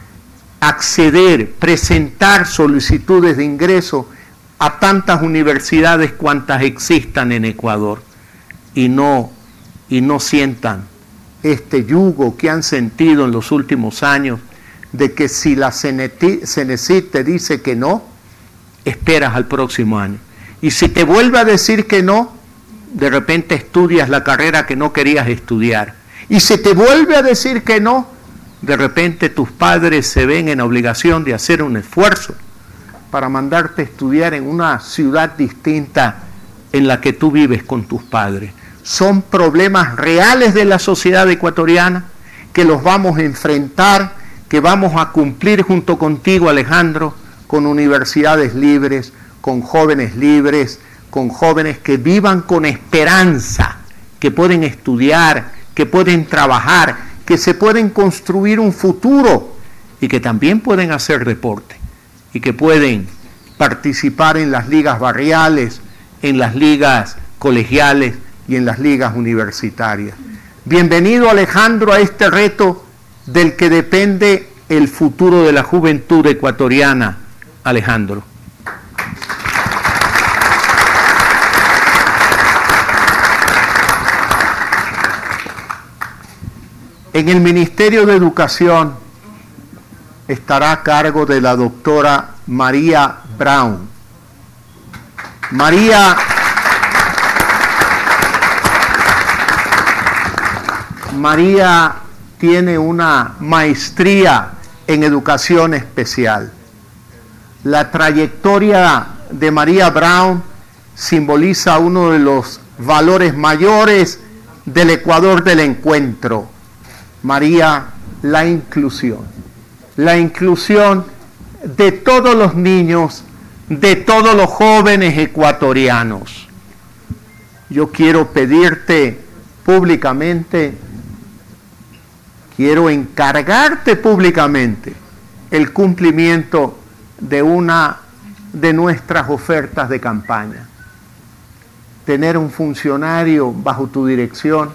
acceder, presentar solicitudes de ingreso a tantas universidades cuantas existan en Ecuador. Y no y no sientan este yugo que han sentido en los últimos años de que si la CENESIT te dice que no, esperas al próximo año. Y si te vuelve a decir que no, de repente estudias la carrera que no querías estudiar. Y si te vuelve a decir que no, de repente tus padres se ven en obligación de hacer un esfuerzo para mandarte a estudiar en una ciudad distinta en la que tú vives con tus padres. Son problemas reales de la sociedad ecuatoriana que los vamos a enfrentar, que vamos a cumplir junto contigo, Alejandro, con universidades libres, con jóvenes libres, con jóvenes que vivan con esperanza, que pueden estudiar, que pueden trabajar, que se pueden construir un futuro y que también pueden hacer deporte y que pueden participar en las ligas barriales, en las ligas colegiales y en las ligas universitarias. Bienvenido Alejandro a este reto del que depende el futuro de la juventud ecuatoriana. Alejandro. En el Ministerio de Educación estará a cargo de la doctora María Brown. María María tiene una maestría en educación especial. La trayectoria de María Brown simboliza uno de los valores mayores del Ecuador del encuentro. María, la inclusión. La inclusión de todos los niños, de todos los jóvenes ecuatorianos. Yo quiero pedirte públicamente quiero encargarte públicamente el cumplimiento de una de nuestras ofertas de campaña. Tener un funcionario bajo tu dirección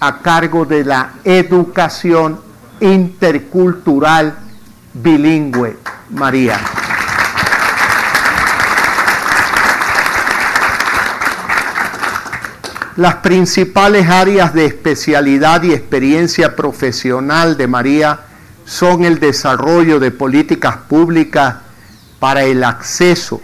a cargo de la educación intercultural bilingüe, María. Las principales áreas de especialidad y experiencia profesional de María son el desarrollo de políticas públicas para el acceso,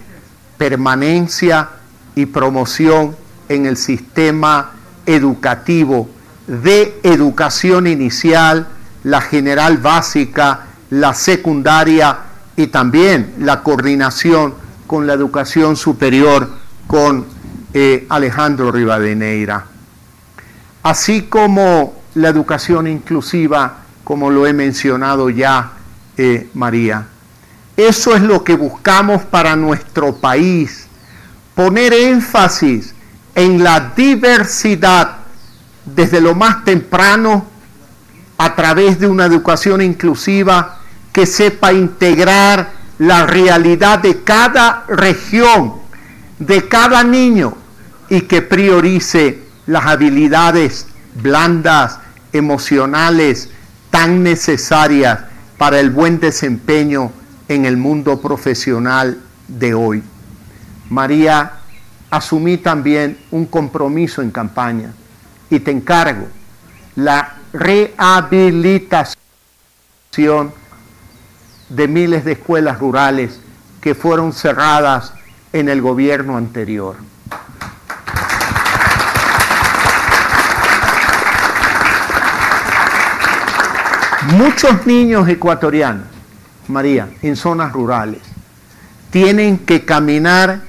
permanencia y promoción en el sistema educativo. De educación inicial, la general básica, la secundaria y también la coordinación con la educación superior con eh, Alejandro Rivadeneira. Así como la educación inclusiva, como lo he mencionado ya, eh, María. Eso es lo que buscamos para nuestro país, poner énfasis en la diversidad desde lo más temprano a través de una educación inclusiva que sepa integrar la realidad de cada región, de cada niño, y que priorice las habilidades blandas, emocionales, tan necesarias para el buen desempeño en el mundo profesional de hoy. María, asumí también un compromiso en campaña y te encargo la rehabilitación de miles de escuelas rurales que fueron cerradas en el gobierno anterior. Muchos niños ecuatorianos, María, en zonas rurales, tienen que caminar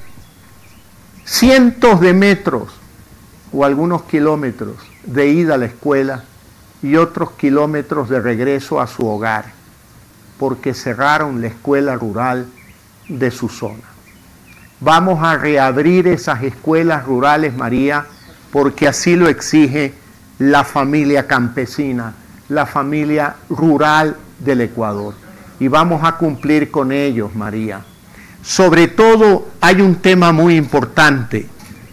cientos de metros o algunos kilómetros de ida a la escuela y otros kilómetros de regreso a su hogar, porque cerraron la escuela rural de su zona. Vamos a reabrir esas escuelas rurales, María, porque así lo exige la familia campesina la familia rural del Ecuador. Y vamos a cumplir con ellos, María. Sobre todo hay un tema muy importante,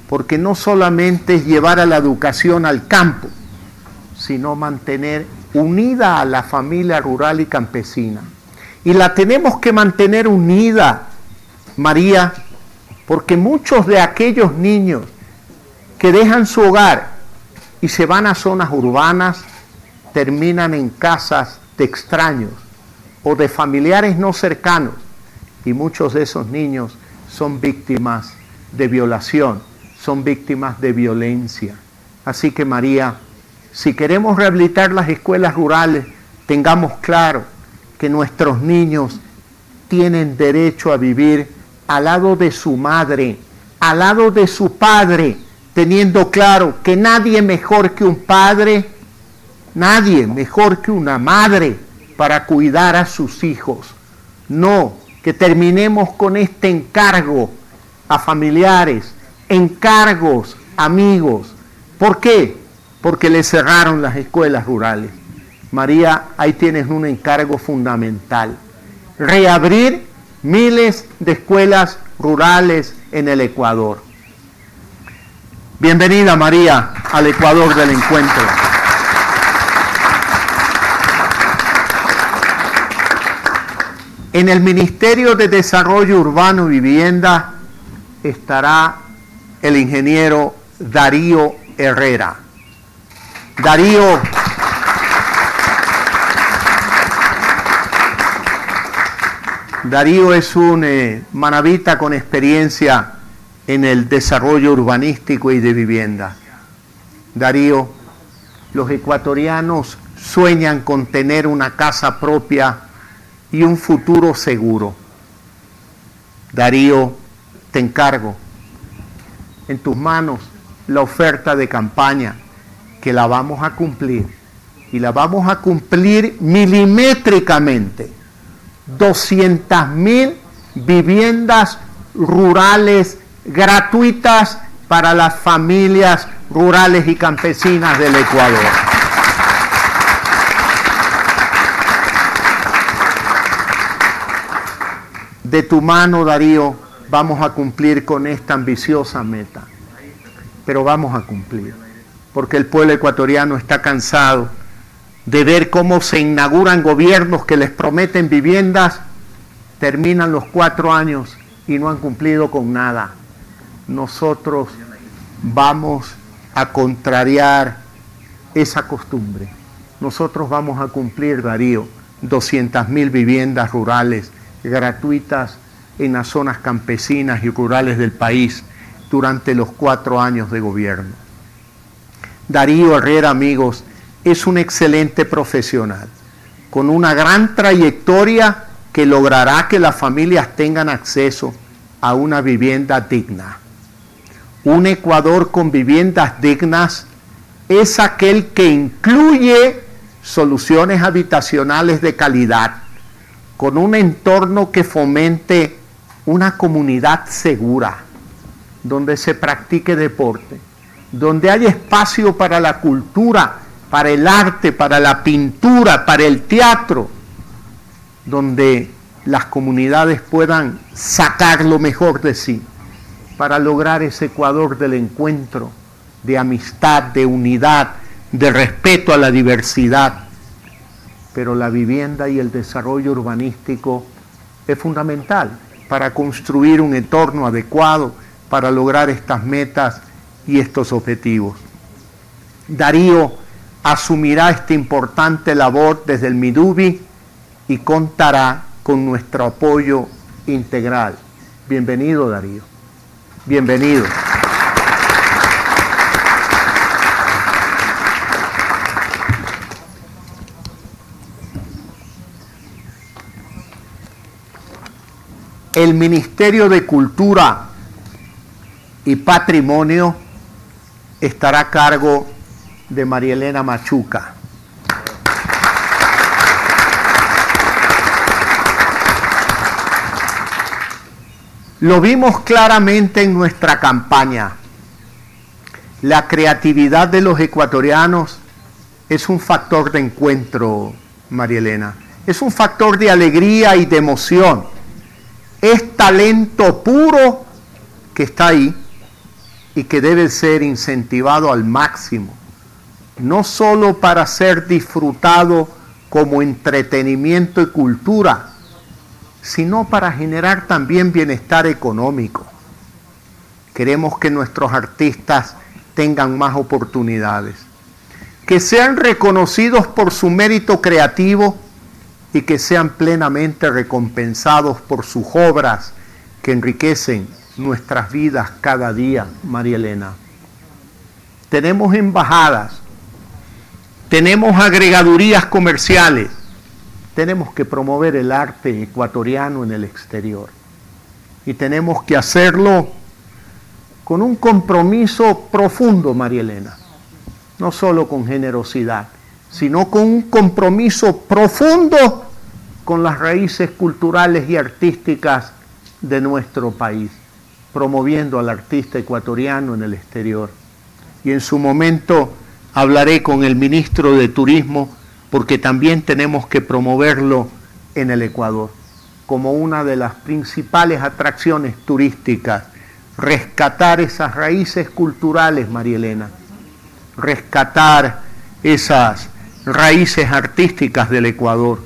porque no solamente es llevar a la educación al campo, sino mantener unida a la familia rural y campesina. Y la tenemos que mantener unida, María, porque muchos de aquellos niños que dejan su hogar y se van a zonas urbanas, terminan en casas de extraños o de familiares no cercanos y muchos de esos niños son víctimas de violación, son víctimas de violencia. Así que María, si queremos rehabilitar las escuelas rurales, tengamos claro que nuestros niños tienen derecho a vivir al lado de su madre, al lado de su padre, teniendo claro que nadie mejor que un padre Nadie mejor que una madre para cuidar a sus hijos. No, que terminemos con este encargo a familiares, encargos, amigos. ¿Por qué? Porque le cerraron las escuelas rurales. María, ahí tienes un encargo fundamental. Reabrir miles de escuelas rurales en el Ecuador. Bienvenida María al Ecuador del encuentro. En el Ministerio de Desarrollo Urbano y Vivienda estará el ingeniero Darío Herrera. Darío Darío es un eh, manavita con experiencia en el desarrollo urbanístico y de vivienda. Darío, los ecuatorianos sueñan con tener una casa propia y un futuro seguro. Darío, te encargo en tus manos la oferta de campaña que la vamos a cumplir y la vamos a cumplir milimétricamente 200 mil viviendas rurales gratuitas para las familias rurales y campesinas del Ecuador. De tu mano, Darío, vamos a cumplir con esta ambiciosa meta. Pero vamos a cumplir, porque el pueblo ecuatoriano está cansado de ver cómo se inauguran gobiernos que les prometen viviendas, terminan los cuatro años y no han cumplido con nada. Nosotros vamos a contrariar esa costumbre. Nosotros vamos a cumplir, Darío, 200 mil viviendas rurales gratuitas en las zonas campesinas y rurales del país durante los cuatro años de gobierno. Darío Herrera, amigos, es un excelente profesional, con una gran trayectoria que logrará que las familias tengan acceso a una vivienda digna. Un Ecuador con viviendas dignas es aquel que incluye soluciones habitacionales de calidad, con un entorno que fomente una comunidad segura, donde se practique deporte, donde haya espacio para la cultura para el arte, para la pintura, para el teatro, donde las comunidades puedan sacar lo mejor de sí para lograr ese Ecuador del encuentro, de amistad, de unidad, de respeto a la diversidad. Pero la vivienda y el desarrollo urbanístico es fundamental para construir un entorno adecuado para lograr estas metas y estos objetivos. Darío asumirá esta importante labor desde el Midubi y contará con nuestro apoyo integral. Bienvenido Darío. Bienvenido. El Ministerio de Cultura y Patrimonio estará a cargo de María Elena Machuca. Lo vimos claramente en nuestra campaña. La creatividad de los ecuatorianos es un factor de encuentro, María Elena. Es un factor de alegría y de emoción. Es talento puro que está ahí y que debe ser incentivado al máximo no sólo para ser disfrutado como entretenimiento y cultura, sino para generar también bienestar económico. Queremos que nuestros artistas tengan más oportunidades, que sean reconocidos por su mérito creativo y que sean plenamente recompensados por sus obras que enriquecen nuestras vidas cada día, María Elena. Tenemos embajadas tenemos agregadurías comerciales, tenemos que promover el arte ecuatoriano en el exterior y tenemos que hacerlo con un compromiso profundo, María Elena, no solo con generosidad, sino con un compromiso profundo con las raíces culturales y artísticas de nuestro país, promoviendo al artista ecuatoriano en el exterior. Y en su momento hablaré con el ministro de Turismo porque también tenemos que promoverlo en el Ecuador como una de las principales atracciones turísticas. Rescatar esas raíces culturales, María Elena, rescatar esas raíces artísticas del Ecuador,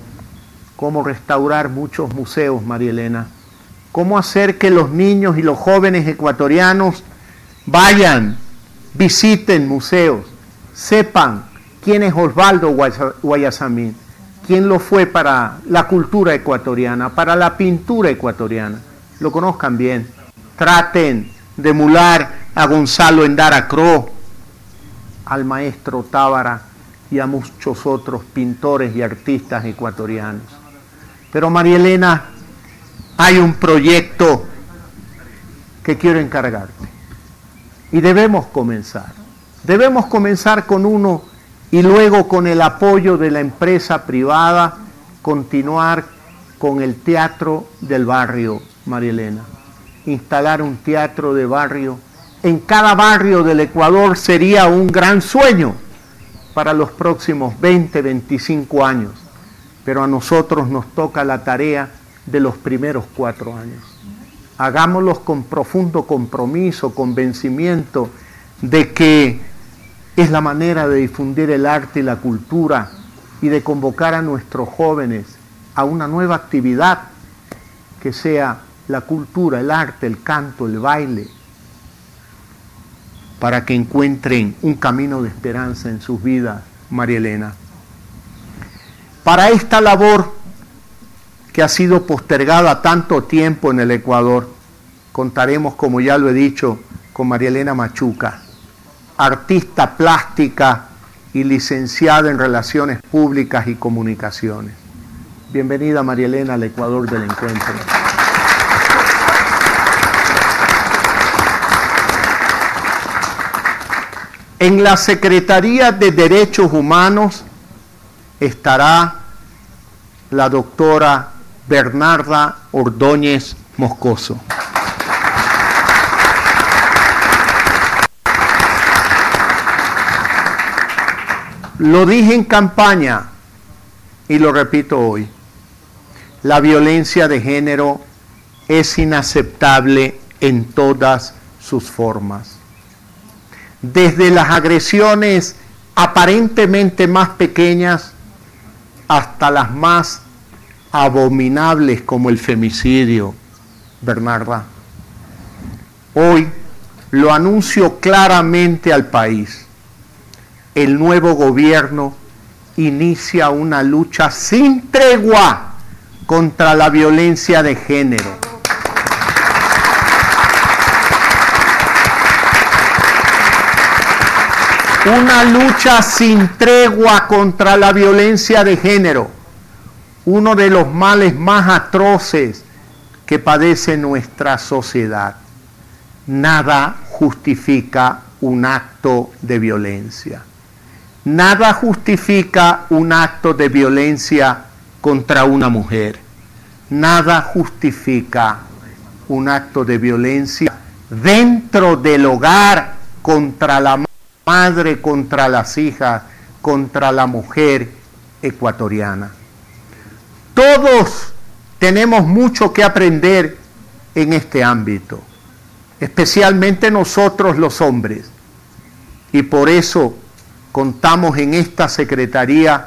cómo restaurar muchos museos, María Elena, cómo hacer que los niños y los jóvenes ecuatorianos vayan, visiten museos, sepan quién es Osvaldo Guayasamín, quién lo fue para la cultura ecuatoriana, para la pintura ecuatoriana, lo conozcan bien, traten de emular a Gonzalo Endara Cro, al maestro Tábara y a muchos otros pintores y artistas ecuatorianos. Pero María Elena, hay un proyecto que quiero encargarte. Y debemos comenzar. Debemos comenzar con uno y luego con el apoyo de la empresa privada continuar con el teatro del barrio, María Elena. Instalar un teatro de barrio en cada barrio del Ecuador sería un gran sueño para los próximos 20, 25 años, pero a nosotros nos toca la tarea de los primeros cuatro años. Hagámoslos con profundo compromiso, convencimiento de que es la manera de difundir el arte y la cultura y de convocar a nuestros jóvenes a una nueva actividad que sea la cultura, el arte, el canto, el baile, para que encuentren un camino de esperanza en sus vidas, María Elena. Para esta labor que ha sido postergada tanto tiempo en el Ecuador, contaremos, como ya lo he dicho, con María Elena Machuca, artista plástica y licenciada en Relaciones Públicas y Comunicaciones. Bienvenida María Elena al Ecuador del Encuentro. En la Secretaría de Derechos Humanos estará la doctora Bernarda Ordóñez Moscoso. Lo dije en campaña y lo repito hoy. La violencia de género es inaceptable en todas sus formas desde las agresiones aparentemente más pequeñas hasta las más abominables como el femicidio, Bernarda. Hoy lo anuncio claramente al país. El nuevo gobierno inicia una lucha sin tregua contra la violencia de género una lucha sin tregua contra la violencia de género, uno de los males más atroces que padece nuestra sociedad. Nada justifica un acto de violencia. Nada justifica un acto de violencia contra una mujer. Nada justifica un acto de violencia dentro del hogar contra la madre contra las hijas, contra la mujer ecuatoriana. Todos tenemos mucho que aprender en este ámbito, especialmente nosotros los hombres. Y por eso contamos en esta Secretaría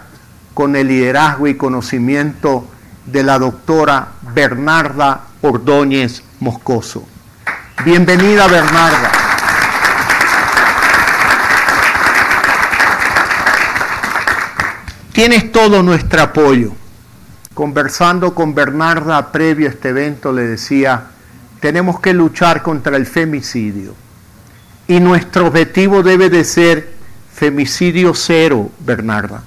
con el liderazgo y conocimiento de la doctora Bernarda Ordóñez Moscoso. Bienvenida Bernarda. Tienes todo nuestro apoyo. Conversando con Bernarda previo a este evento le decía, tenemos que luchar contra el femicidio. Y nuestro objetivo debe de ser femicidio cero, Bernarda.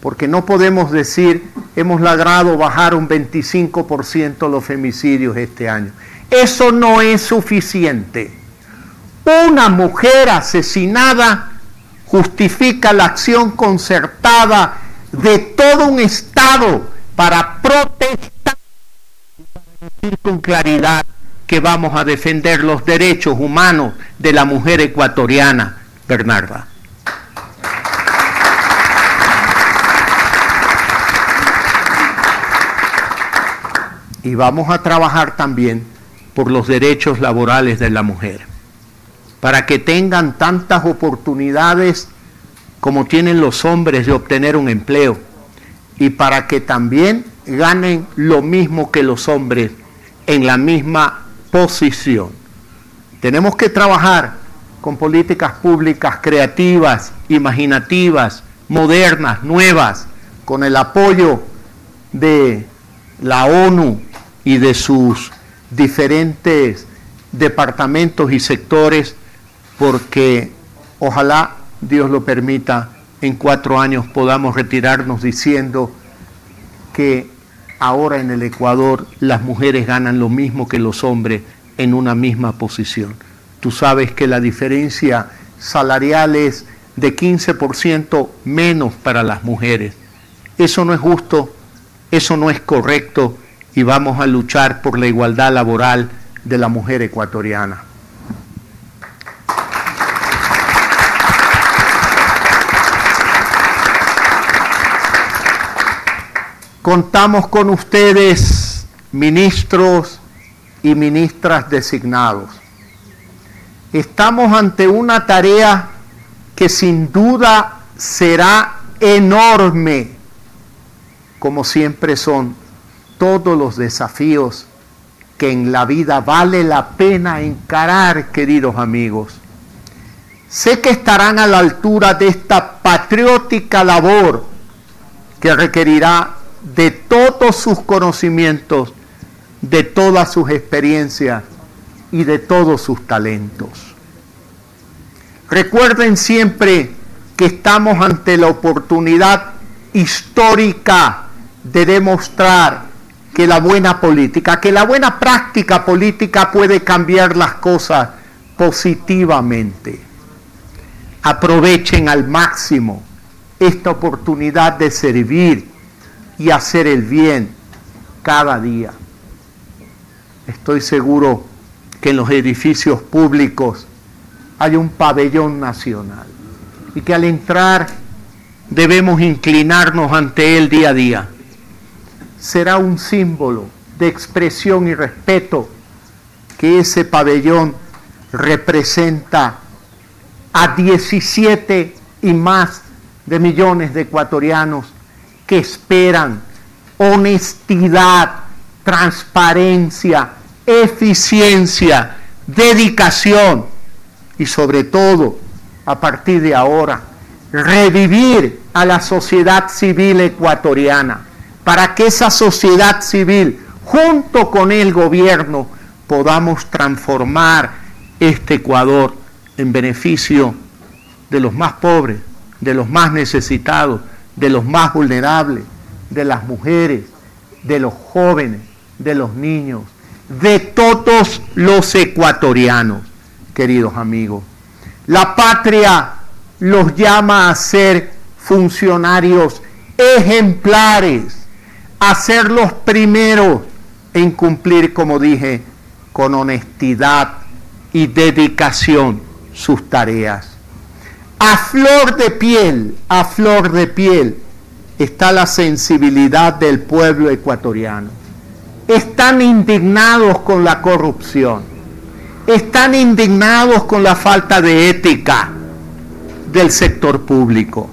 Porque no podemos decir, hemos logrado bajar un 25% los femicidios este año. Eso no es suficiente. Una mujer asesinada justifica la acción concertada de todo un Estado para protestar y decir con claridad que vamos a defender los derechos humanos de la mujer ecuatoriana, Bernarda. Y vamos a trabajar también por los derechos laborales de la mujer, para que tengan tantas oportunidades como tienen los hombres de obtener un empleo y para que también ganen lo mismo que los hombres en la misma posición. Tenemos que trabajar con políticas públicas creativas, imaginativas, modernas, nuevas, con el apoyo de la ONU y de sus diferentes departamentos y sectores, porque ojalá Dios lo permita, en cuatro años podamos retirarnos diciendo que ahora en el Ecuador las mujeres ganan lo mismo que los hombres en una misma posición. Tú sabes que la diferencia salarial es de 15% menos para las mujeres. Eso no es justo, eso no es correcto y vamos a luchar por la igualdad laboral de la mujer ecuatoriana. Contamos con ustedes, ministros y ministras designados. Estamos ante una tarea que sin duda será enorme, como siempre son todos los desafíos que en la vida vale la pena encarar, queridos amigos. Sé que estarán a la altura de esta patriótica labor que requerirá de todos sus conocimientos, de todas sus experiencias y de todos sus talentos. Recuerden siempre que estamos ante la oportunidad histórica de demostrar que la buena política, que la buena práctica política puede cambiar las cosas positivamente. Aprovechen al máximo esta oportunidad de servir y hacer el bien cada día. Estoy seguro que en los edificios públicos hay un pabellón nacional y que al entrar debemos inclinarnos ante él día a día. Será un símbolo de expresión y respeto que ese pabellón representa a 17 y más de millones de ecuatorianos que esperan honestidad, transparencia, eficiencia, dedicación y sobre todo, a partir de ahora, revivir a la sociedad civil ecuatoriana para que esa sociedad civil, junto con el gobierno, podamos transformar este Ecuador en beneficio de los más pobres, de los más necesitados, de los más vulnerables, de las mujeres, de los jóvenes, de los niños, de todos los ecuatorianos, queridos amigos. La patria los llama a ser funcionarios ejemplares, a ser los primeros en cumplir, como dije, con honestidad y dedicación sus tareas. A flor de piel, a flor de piel está la sensibilidad del pueblo ecuatoriano. Están indignados con la corrupción. Están indignados con la falta de ética del sector público.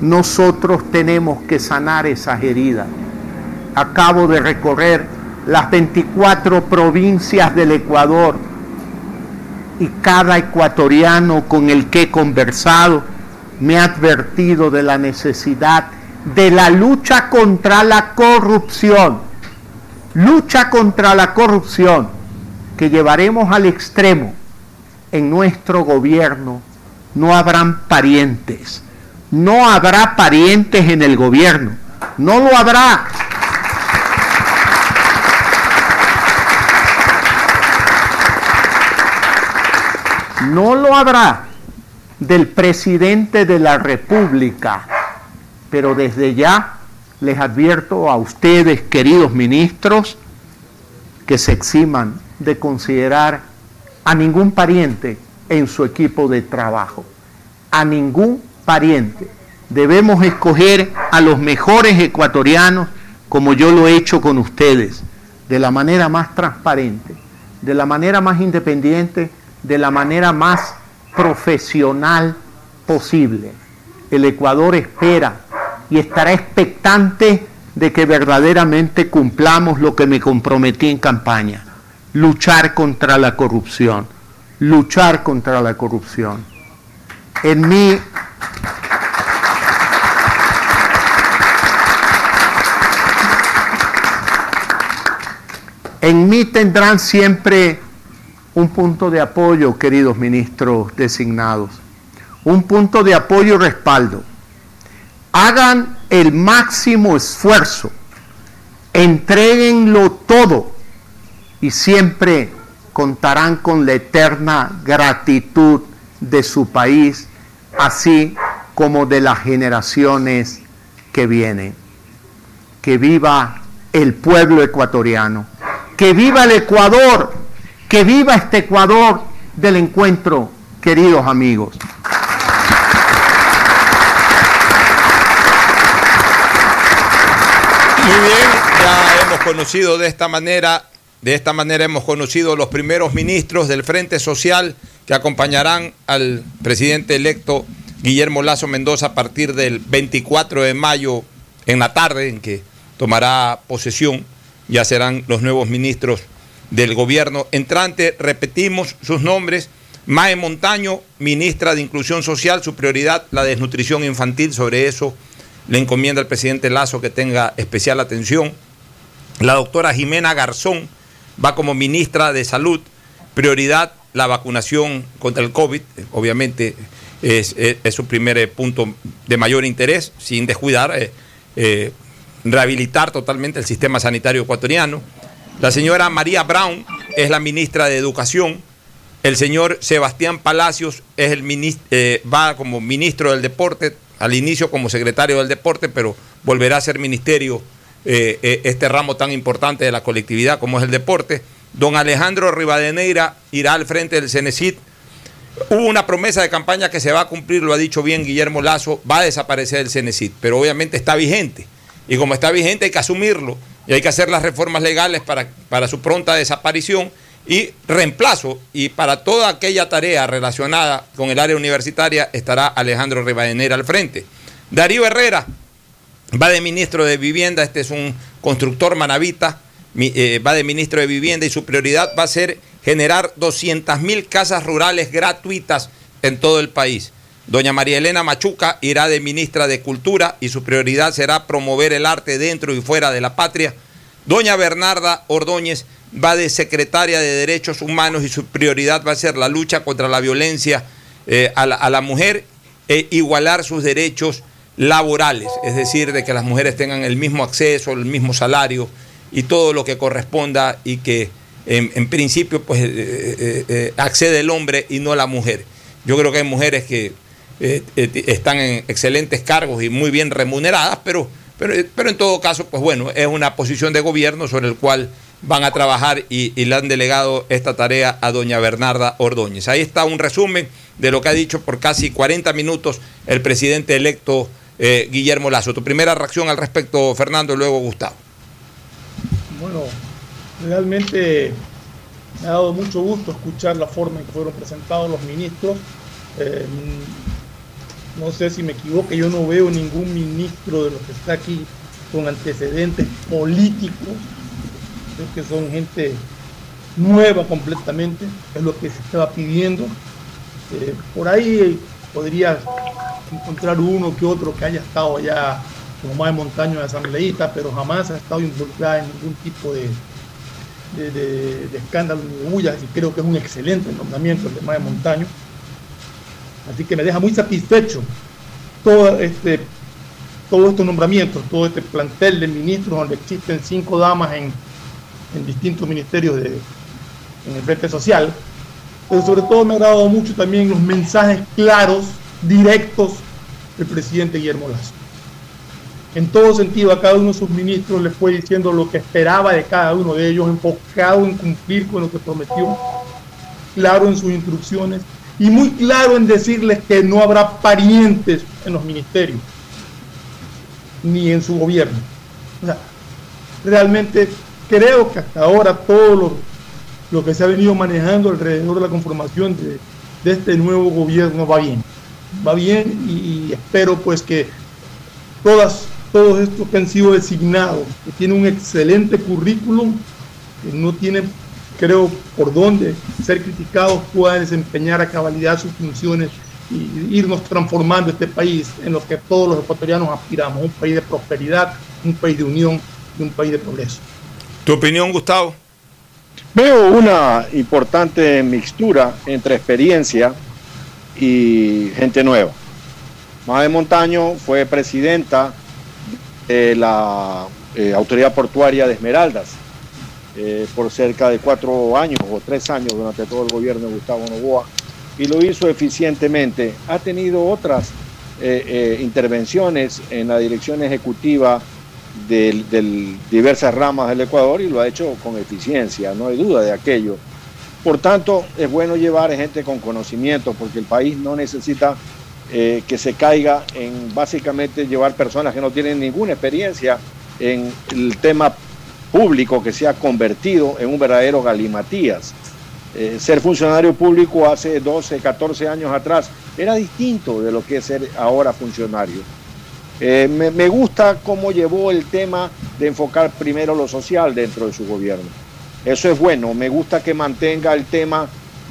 Nosotros tenemos que sanar esas heridas. Acabo de recorrer las 24 provincias del Ecuador y cada ecuatoriano con el que he conversado me ha advertido de la necesidad de la lucha contra la corrupción. Lucha contra la corrupción que llevaremos al extremo. En nuestro gobierno no habrán parientes. No habrá parientes en el gobierno. No lo habrá. No lo habrá del presidente de la República, pero desde ya les advierto a ustedes, queridos ministros, que se eximan de considerar a ningún pariente en su equipo de trabajo, a ningún pariente. Debemos escoger a los mejores ecuatorianos, como yo lo he hecho con ustedes, de la manera más transparente, de la manera más independiente, de la manera más profesional posible. El Ecuador espera y estará expectante de que verdaderamente cumplamos lo que me comprometí en campaña, luchar contra la corrupción, luchar contra la corrupción. En mí En mí tendrán siempre un punto de apoyo, queridos ministros designados, un punto de apoyo y respaldo. Hagan el máximo esfuerzo, entreguenlo todo. Y siempre contarán con la eterna gratitud de su país, así como de las generaciones que vienen. Que viva el pueblo ecuatoriano. Que viva el Ecuador, que viva este Ecuador del encuentro, queridos amigos. Muy bien, ya hemos conocido de esta manera, de esta manera hemos conocido los primeros ministros del Frente Social que acompañarán al presidente electo Guillermo Lazo Mendoza a partir del 24 de mayo en la tarde en que tomará posesión ya serán los nuevos ministros del gobierno entrante. Repetimos sus nombres. Mae Montaño, ministra de Inclusión Social, su prioridad la desnutrición infantil, sobre eso le encomienda al presidente Lazo que tenga especial atención. La doctora Jimena Garzón va como ministra de Salud, prioridad la vacunación contra el COVID, obviamente es, su primer punto de mayor interés, sin descuidar eh, eh, rehabilitar totalmente el sistema sanitario ecuatoriano. La señora María Brown es la ministra de Educación. El señor Sebastián Palacios es el eh, va como ministro del Deporte, al inicio como secretario del Deporte, pero volverá a ser ministerio eh, eh, este ramo tan importante de la colectividad como es el deporte. Don Alejandro Rivadeneira irá al frente del Cenecit. Hubo una promesa de campaña que se va a cumplir, lo ha dicho bien Guillermo Lazo, va a desaparecer el Cenecit, pero obviamente está vigente. Y como está vigente hay que asumirlo y hay que hacer las reformas legales para, para su pronta desaparición y reemplazo. Y para toda aquella tarea relacionada con el área universitaria estará Alejandro Rivadeneira al frente. Darío Herrera va de ministro de Vivienda, este es un constructor manavita, eh, va de ministro de Vivienda y su prioridad va a ser generar 200 mil casas rurales gratuitas en todo el país. Doña María Elena Machuca irá de ministra de Cultura y su prioridad será promover el arte dentro y fuera de la patria. Doña Bernarda Ordóñez va de secretaria de Derechos Humanos y su prioridad va a ser la lucha contra la violencia eh, a, la, mujer e igualar sus derechos laborales, es decir, de que las mujeres tengan el mismo acceso, el mismo salario y todo lo que corresponda y que en, principio pues eh, eh, accede el hombre y no la mujer. Yo creo que hay mujeres que eh, eh, están en excelentes cargos y muy bien remuneradas, pero, pero, pero, en todo caso, pues bueno, es una posición de gobierno sobre el cual van a trabajar y, le han delegado esta tarea a doña Bernarda Ordóñez. Ahí está un resumen de lo que ha dicho por casi 40 minutos el presidente electo eh, Guillermo Lazo. Tu primera reacción al respecto, Fernando, y luego Gustavo. Bueno, realmente me ha dado mucho gusto escuchar la forma en que fueron presentados los ministros no sé si me equivoco, yo no veo ningún ministro de los que está aquí con antecedentes políticos, creo que son gente nueva completamente, es lo que se estaba pidiendo. Eh, por ahí podría encontrar uno que otro que haya estado allá como más de montaño de asambleísta, pero jamás ha estado involucrada en ningún tipo de, de, escándalo ni bullas, y creo que es un excelente nombramiento el de más de montaño. Así que me deja muy satisfecho todo este, todos estos nombramientos, todo este plantel de ministros donde existen cinco damas en, distintos ministerios de, en el frente social. Pero sobre todo me ha agradado mucho también los mensajes claros, directos del presidente Guillermo Lazo. En todo sentido, a cada uno de sus ministros le fue diciendo lo que esperaba de cada uno de ellos, enfocado en cumplir con lo que prometió, claro en sus instrucciones y muy claro en decirles que no habrá parientes en los ministerios ni en su gobierno. realmente creo que hasta ahora todos los lo que se ha venido manejando alrededor de la conformación de, de este nuevo gobierno va bien. Va bien y, espero pues que todas, todos estos que han sido designados, que tienen un excelente currículum, que no tienen, creo, por dónde ser criticados, puedan desempeñar a cabalidad sus funciones y irnos transformando este país en lo que todos los ecuatorianos aspiramos, un país de prosperidad, un país de unión y un país de progreso. ¿Tu opinión, Gustavo? Veo una importante mixtura entre experiencia y gente nueva. Mae Montaño fue presidenta de la eh, Autoridad Portuaria de Esmeraldas eh, por cerca de cuatro años o tres años durante todo el gobierno de Gustavo Novoa y lo hizo eficientemente. Ha tenido otras eh, intervenciones en la dirección ejecutiva de, diversas ramas del Ecuador y lo ha hecho con eficiencia, no hay duda de aquello. Por tanto, es bueno llevar gente con conocimiento porque el país no necesita eh, que se caiga en básicamente llevar personas que no tienen ninguna experiencia en el tema público que se ha convertido en un verdadero galimatías. Eh, ser funcionario público hace 12, 14 años atrás era distinto de lo que es ser ahora funcionario. Eh, me, gusta cómo llevó el tema de enfocar primero lo social dentro de su gobierno. Eso es bueno. Me gusta que mantenga el tema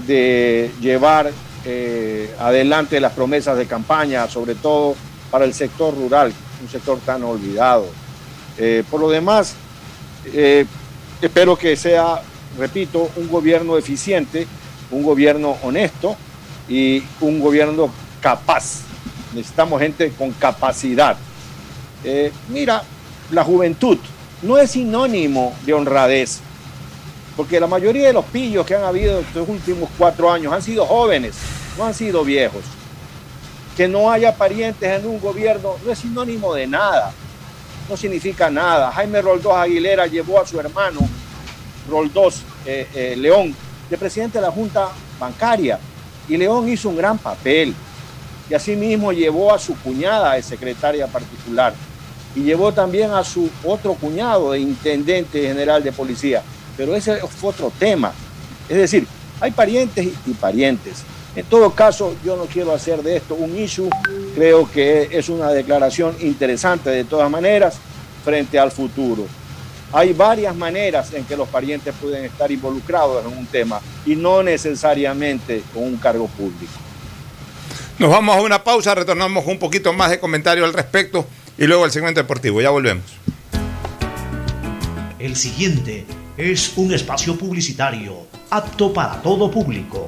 de llevar eh, adelante las promesas de campaña, sobre todo para el sector rural, un sector tan olvidado. Eh, por lo demás, espero que sea, repito, un gobierno eficiente, un gobierno honesto y un gobierno capaz necesitamos gente con capacidad. Eh, mira, la juventud no es sinónimo de honradez, porque la mayoría de los pillos que han habido estos últimos cuatro años han sido jóvenes, no han sido viejos. Que no haya parientes en un gobierno no es sinónimo de nada, no significa nada. Jaime Roldós Aguilera llevó a su hermano Roldós eh, eh, León de presidente de la Junta Bancaria y León hizo un gran papel y asimismo llevó a su cuñada de secretaria particular y llevó también a su otro cuñado de intendente general de policía. Pero ese fue otro tema. Es decir, hay parientes y parientes. En todo caso, yo no quiero hacer de esto un issue. Creo que es una declaración interesante de todas maneras frente al futuro. Hay varias maneras en que los parientes pueden estar involucrados en un tema y no necesariamente con un cargo público. Nos vamos a una pausa, retornamos un poquito más de comentario al respecto y luego el segmento deportivo. Ya volvemos. El siguiente es un espacio publicitario apto para todo público.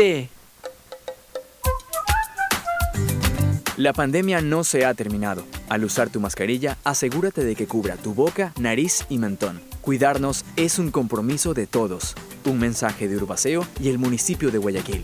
la pandemia no se ha terminado. Al usar tu mascarilla, asegúrate de que cubra tu boca, nariz y mentón. Cuidarnos es un compromiso de todos. Un mensaje de Urbaceo y el municipio de Guayaquil.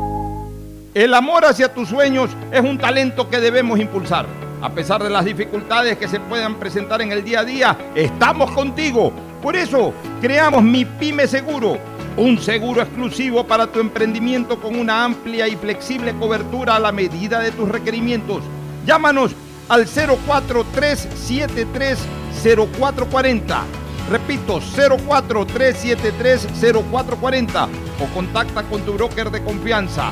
El amor hacia tus sueños es un talento que debemos impulsar. A pesar de las dificultades que se puedan presentar en el día a día, estamos contigo Por eso creamos Mi Pyme Seguro, un seguro exclusivo para tu emprendimiento con una amplia y flexible cobertura a la medida de tus requerimientos. Llámanos al 043730440. Repito, 043730440 o contacta con tu broker de confianza.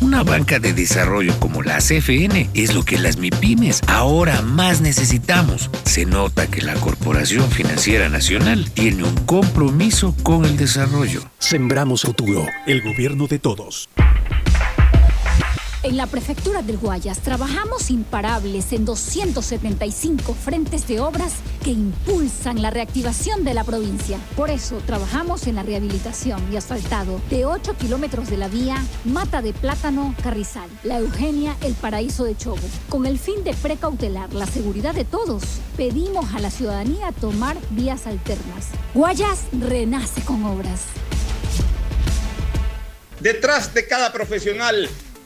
Una banca de desarrollo como la CFN es lo que las MIPIMES ahora más necesitamos. Se nota que la Corporación Financiera Nacional tiene un compromiso con el desarrollo. Sembramos futuro, el gobierno de todos. En la prefectura del Guayas trabajamos imparables en 275 frentes de obras que impulsan la reactivación de la provincia. Por eso trabajamos en la rehabilitación y asfaltado de 8 kilómetros de la vía Mata de Plátano Carrizal, La Eugenia, El Paraíso de Chobo. Con el fin de precautelar la seguridad de todos, pedimos a la ciudadanía tomar vías alternas. Guayas renace con obras. Detrás de cada profesional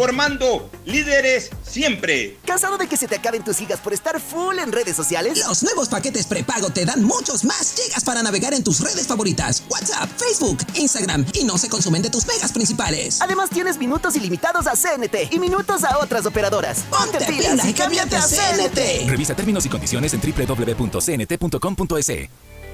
formando líderes siempre. ¿Cansado de que se te acaben tus gigas por estar full en redes sociales? Los nuevos paquetes prepago te dan muchos más gigas para navegar en tus redes favoritas, WhatsApp, Facebook, Instagram y no se consumen de tus megas principales. Además tienes minutos ilimitados a CNT y minutos a otras operadoras. Ponte, pilas y cámbiate a CNT. Revisa términos y condiciones en www.cnt.com.es.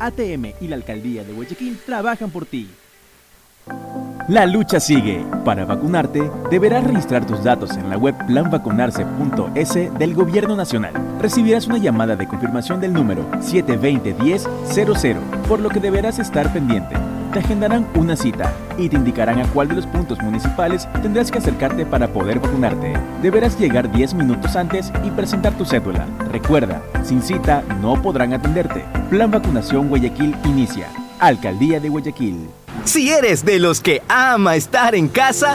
ATM y la Alcaldía de Guayaquil trabajan por ti. La lucha sigue. Para vacunarte, deberás registrar tus datos en la web planvacunarse.es del Gobierno Nacional. Recibirás una llamada de confirmación del número 720-1000, por lo que deberás estar pendiente. Agendarán una cita y te indicarán a cuál de los puntos municipales tendrás que acercarte para poder vacunarte. Deberás llegar 10 minutos antes y presentar tu cédula. Recuerda, sin cita no podrán atenderte. Plan Vacunación Guayaquil inicia. Alcaldía de Guayaquil. Si eres de los que ama estar en casa,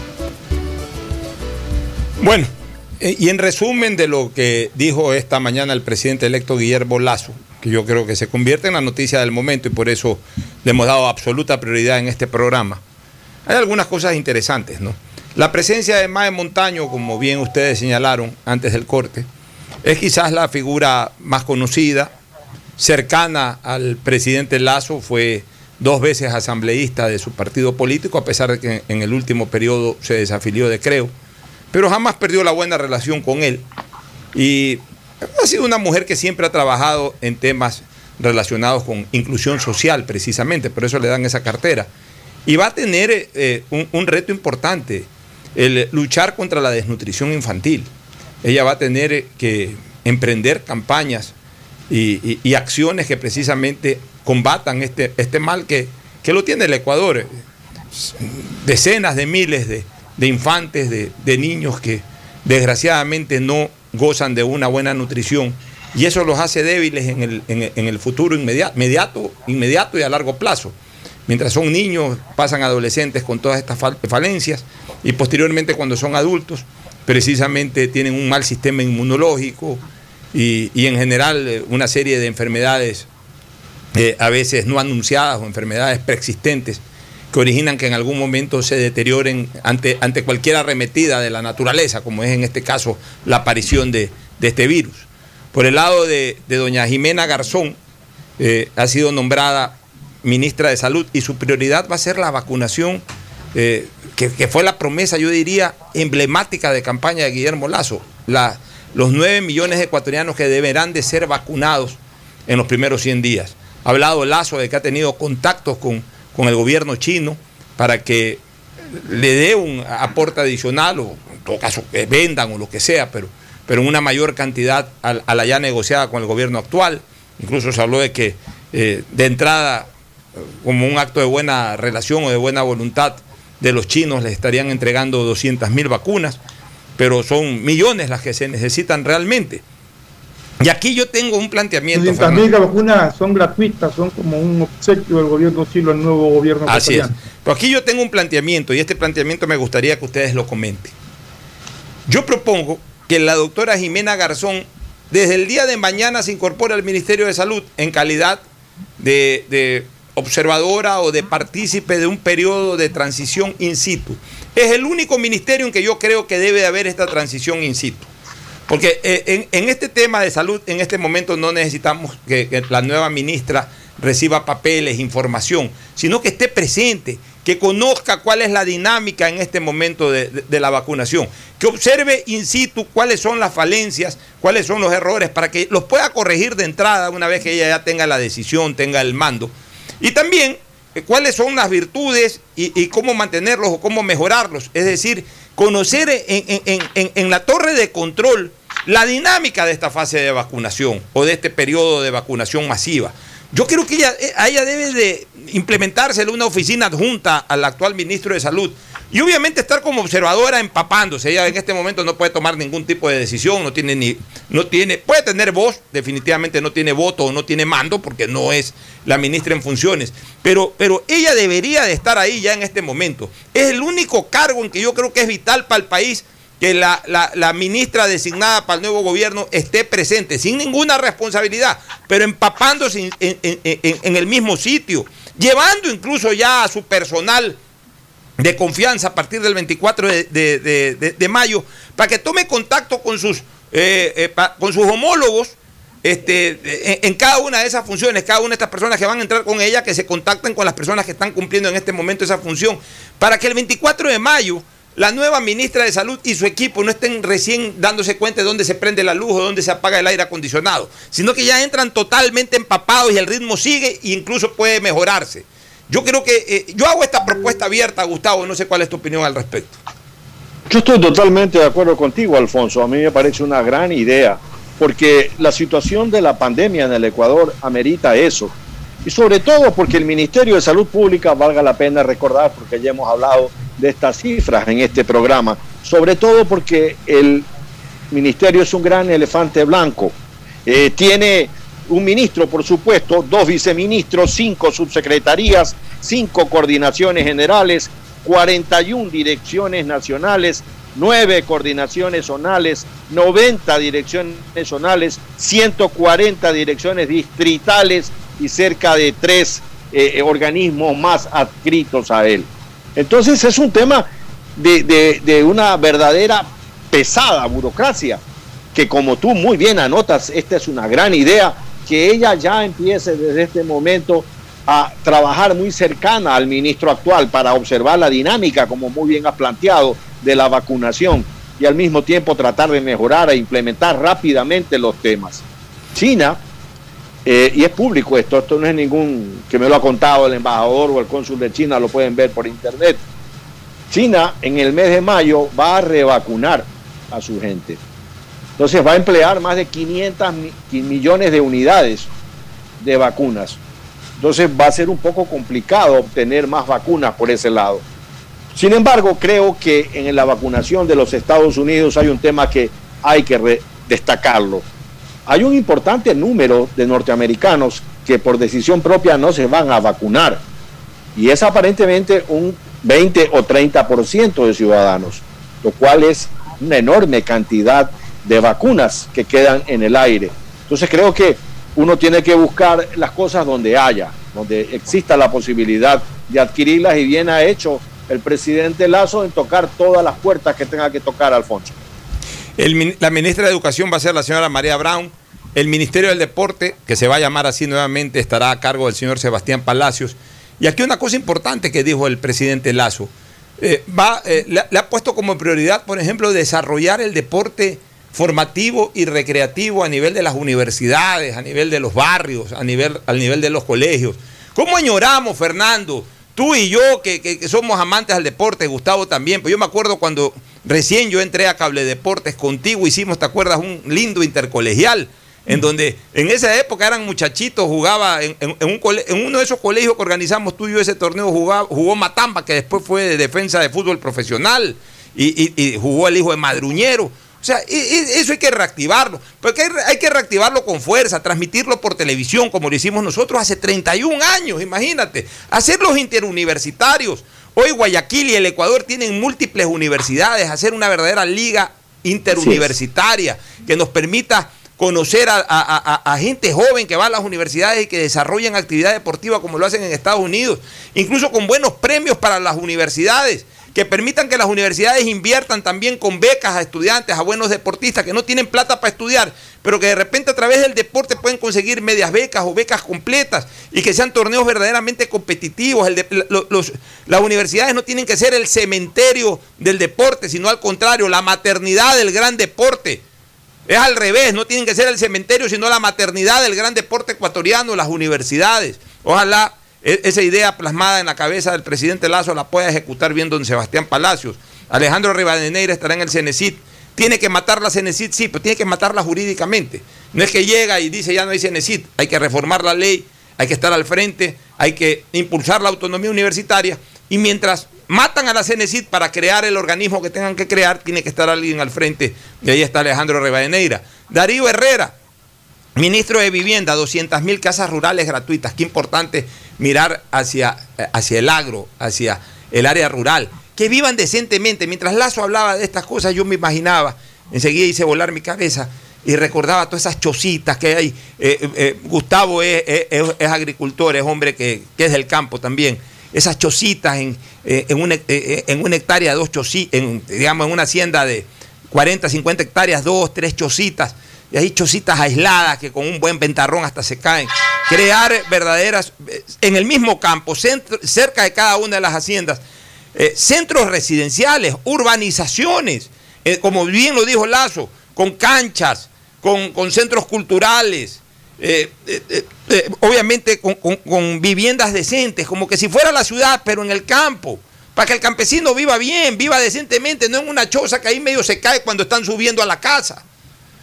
Bueno, eh, y en resumen de lo que dijo esta mañana el presidente electo Guillermo Lazo, que yo creo que se convierte en la noticia del momento y por eso le hemos dado absoluta prioridad en este programa. Hay algunas cosas interesantes, ¿no? La presencia de Mae Montaño, como bien ustedes señalaron antes del corte, es quizás la figura más conocida, cercana al presidente Lazo, fue dos veces asambleísta de su partido político, a pesar de que en el último periodo se desafilió de Creo, pero jamás perdió la buena relación con él. Y ha sido una mujer que siempre ha trabajado en temas relacionados con inclusión social, precisamente, por eso le dan esa cartera. Y va a tener eh, un, reto importante, el luchar contra la desnutrición infantil. Ella va a tener que emprender campañas y, y- y acciones que precisamente combatan este, este mal que, que lo tiene el Ecuador. Decenas de miles de, de infantes, de, de niños que desgraciadamente no gozan de una buena nutrición y eso los hace débiles en el, en futuro inmediato, inmediato, y a largo plazo. Mientras son niños, pasan adolescentes con todas estas fal- falencias y posteriormente cuando son adultos, precisamente tienen un mal sistema inmunológico y, y en general eh, una serie de enfermedades eh, a veces no anunciadas o enfermedades preexistentes que originan que en algún momento se deterioren ante, ante cualquier arremetida de la naturaleza, como es en este caso la aparición de, este virus. Por el lado de, doña Jimena Garzón, eh, ha sido nombrada ministra de Salud y su prioridad va a ser la vacunación, eh, que, fue la promesa, yo diría, emblemática de campaña de Guillermo Lazo. La- los 9 millones de ecuatorianos que deberán de ser vacunados en los primeros 100 días. Ha hablado Lazo de que ha tenido contactos con, con el gobierno chino para que le dé un aporte adicional o en todo caso que vendan o lo que sea, pero, pero una mayor cantidad a, a la ya negociada con el gobierno actual. Incluso se habló de que eh, de entrada, eh, como un acto de buena relación o de buena voluntad de los chinos, les estarían entregando 200 mil vacunas, pero son millones las que se necesitan realmente. Y aquí yo tengo un planteamiento. 200 mil vacunas son gratuitas, son como un obsequio del gobierno chino al nuevo gobierno Así es. Pero aquí yo tengo un planteamiento y este planteamiento me gustaría que ustedes lo comenten. Yo propongo que la doctora Jimena Garzón desde el día de mañana se incorpore al Ministerio de Salud en calidad de, de observadora o de partícipe de un periodo de transición in situ. Es el único ministerio en que yo creo que debe de haber esta transición in situ. Porque eh, en, este tema de salud, en este momento no necesitamos que, la nueva ministra reciba papeles, información, sino que esté presente, que conozca cuál es la dinámica en este momento de, la vacunación, que observe in situ cuáles son las falencias, cuáles son los errores, para que los pueda corregir de entrada una vez que ella ya tenga la decisión, tenga el mando. Y también eh, cuáles son las virtudes y, cómo mantenerlos o cómo mejorarlos. Es decir, conocer en la torre de control la dinámica de esta fase de vacunación o de este periodo de vacunación masiva. Yo creo que ella, eh, ella debe de implementársele una oficina adjunta al actual ministro de Salud y obviamente estar como observadora empapándose. Ella en este momento no puede tomar ningún tipo de decisión, no tiene ni, no tiene, puede tener voz, definitivamente no tiene voto o no tiene mando porque no es la ministra en funciones. Pero, pero ella debería de estar ahí ya en este momento. Es el único cargo en que yo creo que es vital para el país que la, la- ministra designada para el nuevo gobierno esté presente, sin ninguna responsabilidad, pero empapándose en, el mismo sitio, llevando incluso ya a su personal de confianza a partir del 24 de, de- mayo, para que tome contacto con sus, eh, eh, con sus homólogos este, en cada una de esas funciones, cada una de estas personas que van a entrar con ella, que se contacten con las personas que están cumpliendo en este momento esa función, para que el 24 de mayo la nueva ministra de Salud y su equipo no estén recién dándose cuenta de dónde se prende la luz o dónde se apaga el aire acondicionado, sino que ya entran totalmente empapados y el ritmo sigue e incluso puede mejorarse. Yo creo que eh, yo hago esta propuesta abierta, Gustavo, no sé cuál es tu opinión al respecto. Yo estoy totalmente de acuerdo contigo, Alfonso. A mí me parece una gran idea, porque la situación de la pandemia en el Ecuador amerita eso. Y sobre todo porque el Ministerio de Salud Pública, valga la pena recordar, porque ya hemos hablado de estas cifras en este programa, sobre todo porque el ministerio es un gran elefante blanco. Eh, tiene un ministro, por supuesto, dos viceministros, cinco subsecretarías, cinco coordinaciones generales, 41 direcciones nacionales, nueve coordinaciones zonales, 90 direcciones zonales, 140 direcciones distritales y cerca de tres eh, organismos más adscritos a él. Entonces es un tema de, una verdadera pesada burocracia, que como tú muy bien anotas, esta es una gran idea, que ella ya empiece desde este momento a trabajar muy cercana al ministro actual para observar la dinámica, como muy bien has planteado, de la vacunación y al mismo tiempo tratar de mejorar e implementar rápidamente los temas. China, eh, y es público esto, esto no es ningún que me lo ha contado el embajador o el cónsul de China, lo pueden ver por internet. China en el mes de mayo va a revacunar a su gente. Entonces va a emplear más de 500 millones de unidades de vacunas. Entonces va a ser un poco complicado obtener más vacunas por ese lado. Sin embargo, creo que en la vacunación de los Estados Unidos hay un tema que hay que destacarlo. Hay un importante número de norteamericanos que por decisión propia no se van a vacunar. Y es aparentemente un 20 o 30% de ciudadanos, lo cual es una enorme cantidad de vacunas que quedan en el aire. Entonces creo que uno tiene que buscar las cosas donde haya, donde exista la posibilidad de adquirirlas y bien ha hecho el presidente Lazo en tocar todas las puertas que tenga que tocar Alfonso. La ministra de Educación va a ser la señora María Brown. El Ministerio del Deporte, que se va a llamar así nuevamente, estará a cargo del señor Sebastián Palacios. Y aquí una cosa importante que dijo el presidente Lazo. Eh, va, eh, le, ha puesto como prioridad, por ejemplo, desarrollar el deporte formativo y recreativo a nivel de las universidades, a nivel de los barrios, a nivel, nivel de los colegios. ¿Cómo añoramos, Fernando? Tú y yo, que, somos amantes al deporte, Gustavo también, pues yo me acuerdo cuando recién yo entré a Cable Deportes contigo, hicimos, ¿te acuerdas? Un lindo intercolegial, en donde en esa época eran muchachitos, jugaba en, uno de esos colegios que organizamos tú y yo ese torneo, jugaba, jugó Matamba, que después fue de defensa de fútbol profesional, y jugó el hijo de Madruñero. O sea, eso hay que reactivarlo. Porque hay que reactivarlo con fuerza, transmitirlo por televisión, como lo hicimos nosotros hace 31 años, imagínate. Hacer los interuniversitarios. Hoy Guayaquil y el Ecuador tienen múltiples universidades, hacer una verdadera liga interuniversitaria que nos permita conocer a, a, gente joven que va a las universidades y que desarrollan actividad deportiva como lo hacen en Estados Unidos, incluso con buenos premios para las universidades que permitan que las universidades inviertan también con becas a estudiantes, a buenos deportistas que no tienen plata para estudiar, pero que de repente a través del deporte pueden conseguir medias becas o becas completas y que sean torneos verdaderamente competitivos. las universidades no tienen que ser el cementerio del deporte, sino al contrario, la maternidad del gran deporte. Es al revés, no tienen que ser el cementerio, sino la maternidad del gran deporte ecuatoriano, las universidades. Ojalá esa idea plasmada en la cabeza del presidente Lazo la pueda ejecutar bien don Sebastián Palacios. Alejandro Rivadeneira estará en el Cenecit. ¿Tiene que matar la Cenecit? Sí, pero tiene que matarla jurídicamente. No es que llega y dice ya no hay Cenecit. Hay que reformar la ley, hay que estar al frente, hay que impulsar la autonomía universitaria. Y mientras matan a la Cenecit para crear el organismo que tengan que crear, tiene que estar alguien al frente. Y ahí está Alejandro Rivadeneira. Darío Herrera, ministro de Vivienda, 200 mil casas rurales gratuitas. Qué importante mirar hacia, hacia el agro, hacia el área rural, que vivan decentemente. Mientras Lazo hablaba de estas cosas, yo me imaginaba, enseguida hice volar mi cabeza y recordaba todas esas chocitas que hay. Eh, eh, eh, Gustavo es, agricultor, es hombre que, es del campo también. Esas chocitas en, en, una, en una hectárea, dos chocitas, digamos, en una hacienda de 40, 50 hectáreas, dos, tres chocitas y hay chocitas aisladas que con un buen ventarrón hasta se caen. Crear verdaderas, eh, en el mismo campo, cerca de cada una de las haciendas, eh, centros residenciales, urbanizaciones, eh, como bien lo dijo Lazo, con canchas, con, centros culturales, obviamente con, con viviendas decentes, como que si fuera la ciudad, pero en el campo para que el campesino viva bien, viva decentemente, no en una choza que ahí medio se cae cuando están subiendo a la casa.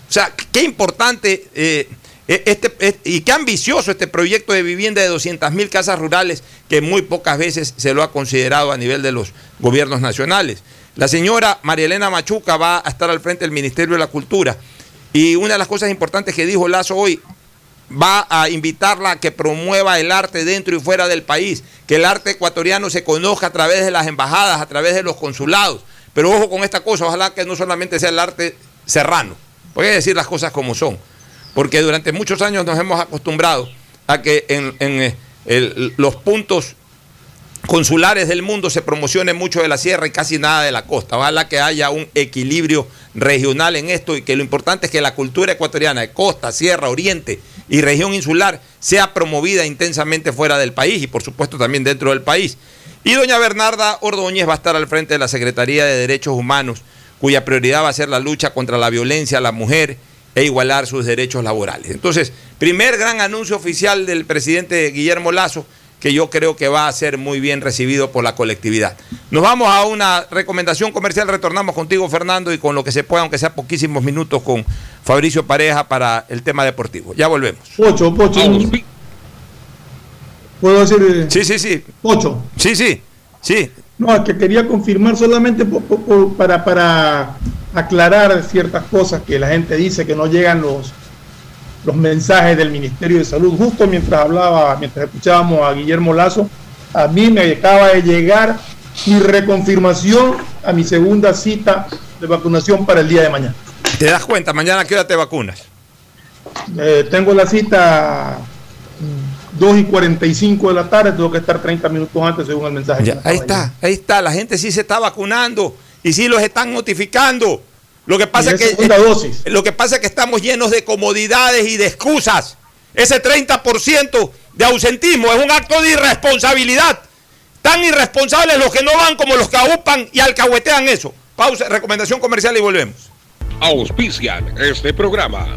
O sea, qué importante eh, E, este, y qué ambicioso este proyecto de vivienda de 200 mil casas rurales que muy pocas veces se lo ha considerado a nivel de los gobiernos nacionales. La señora María Elena Machuca va a estar al frente del Ministerio de la Cultura y una de las cosas importantes que dijo Lazo hoy, va a invitarla a que promueva el arte dentro y fuera del país, que el arte ecuatoriano se conozca a través de las embajadas, a través de los consulados. Pero ojo con esta cosa, ojalá que no solamente sea el arte serrano, voy a decir las cosas como son porque durante muchos años nos hemos acostumbrado a que en, eh, los puntos consulares del mundo se promocione mucho de la sierra y casi nada de la costa. Ojalá que haya un equilibrio regional en esto y que lo importante es que la cultura ecuatoriana de costa, sierra, oriente y región insular sea promovida intensamente fuera del país y por supuesto también dentro del país. Y doña Bernarda Ordóñez va a estar al frente de la Secretaría de Derechos Humanos, cuya prioridad va a ser la lucha contra la violencia a la mujer e igualar sus derechos laborales. Entonces, primer gran anuncio oficial del presidente Guillermo Lazo, que yo creo que va a ser muy bien recibido por la colectividad. Nos vamos a una recomendación comercial, retornamos contigo Fernando y con lo que se pueda, aunque sea poquísimos minutos, con Fabricio Pareja para el tema deportivo. Ya volvemos. Ocho, ocho. ¿Puedo decir? Eh, sí, sí, sí. Ocho. Sí, sí, sí. No, es que quería confirmar solamente para, para aclarar ciertas cosas que la gente dice que no llegan los, los mensajes del Ministerio de Salud. Justo mientras hablaba, mientras escuchábamos a Guillermo Lazo, a mí me acaba de llegar mi reconfirmación a mi segunda cita de vacunación para el día de mañana. ¿Te das cuenta? ¿Mañana qué hora te vacunas? Eh, tengo la cita 2 y 45 de la tarde, tengo que estar 30 minutos antes según el mensaje. ahí está, ahí está, la gente sí se está vacunando y sí los están notificando. Lo que pasa es que lo que pasa es que estamos llenos de comodidades y de excusas. Ese 30% de ausentismo es un acto de irresponsabilidad. Tan irresponsables los que no van como los que agupan y alcahuetean eso. Pausa, recomendación comercial y volvemos. Auspician este programa.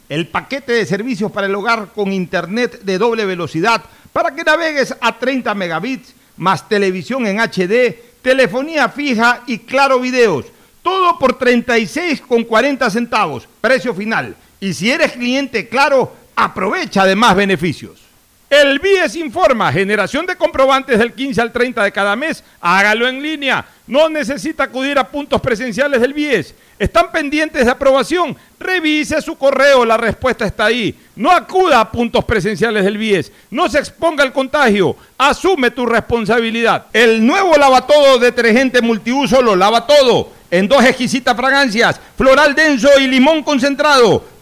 el paquete de servicios para el hogar con internet de doble velocidad para que navegues a 30 megabits más televisión en HD, telefonía fija y claro videos. Todo por 36,40 centavos, precio final. Y si eres cliente claro, aprovecha de más beneficios. El BIES informa, generación de comprobantes del 15 al 30 de cada mes, hágalo en línea. No necesita acudir a puntos presenciales del BIES. ¿Están pendientes de aprobación? Revise su correo, la respuesta está ahí. No acuda a puntos presenciales del BIES. No se exponga al contagio. Asume tu responsabilidad. El nuevo lavatodo detergente multiuso lo lava todo en dos exquisitas fragancias, floral denso y limón concentrado.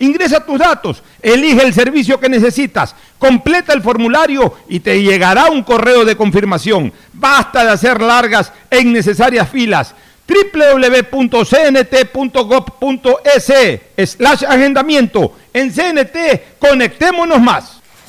Ingresa tus datos, elige el servicio que necesitas, completa el formulario y te llegará un correo de confirmación. Basta de hacer largas e innecesarias filas www.cnt.gov.es slash agendamiento. En CNT, conectémonos más.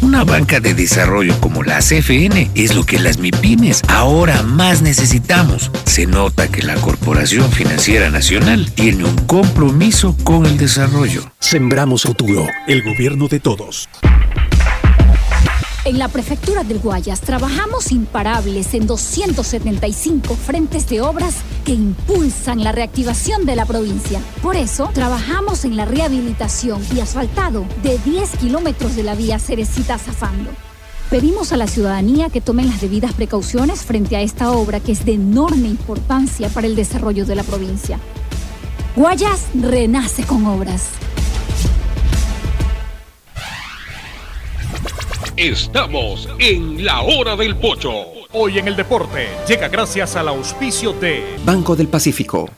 Una banca de desarrollo como la CFN es lo que las MIPIMES ahora más necesitamos. Se nota que la Corporación Financiera Nacional tiene un compromiso con el desarrollo. Sembramos futuro, el gobierno de todos. En la prefectura del Guayas trabajamos imparables en 275 frentes de obras que impulsan la reactivación de la provincia. Por eso, trabajamos en la rehabilitación y asfaltado de 10 kilómetros de la vía Cerecita Zafando. Pedimos a la ciudadanía que tomen las debidas precauciones frente a esta obra que es de enorme importancia para el desarrollo de la provincia. Guayas renace con obras. Estamos en la hora del pocho. Hoy en el deporte llega gracias al auspicio de Banco del Pacífico.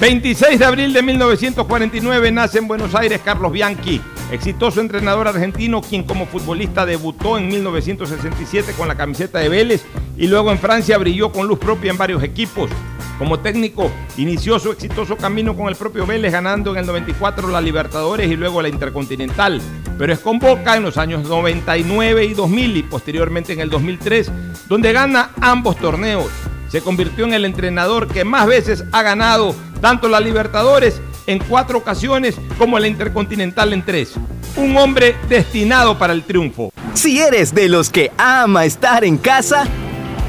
26 de abril de 1949 nace en Buenos Aires Carlos Bianchi, exitoso entrenador argentino quien como futbolista debutó en 1967 con la camiseta de Vélez y luego en Francia brilló con luz propia en varios equipos. Como técnico, inició su exitoso camino con el propio Vélez, ganando en el 94 la Libertadores y luego la Intercontinental. Pero es con Boca en los años 99 y 2000 y posteriormente en el 2003, donde gana ambos torneos. Se convirtió en el entrenador que más veces ha ganado tanto la Libertadores en cuatro ocasiones como la Intercontinental en tres. Un hombre destinado para el triunfo. Si eres de los que ama estar en casa,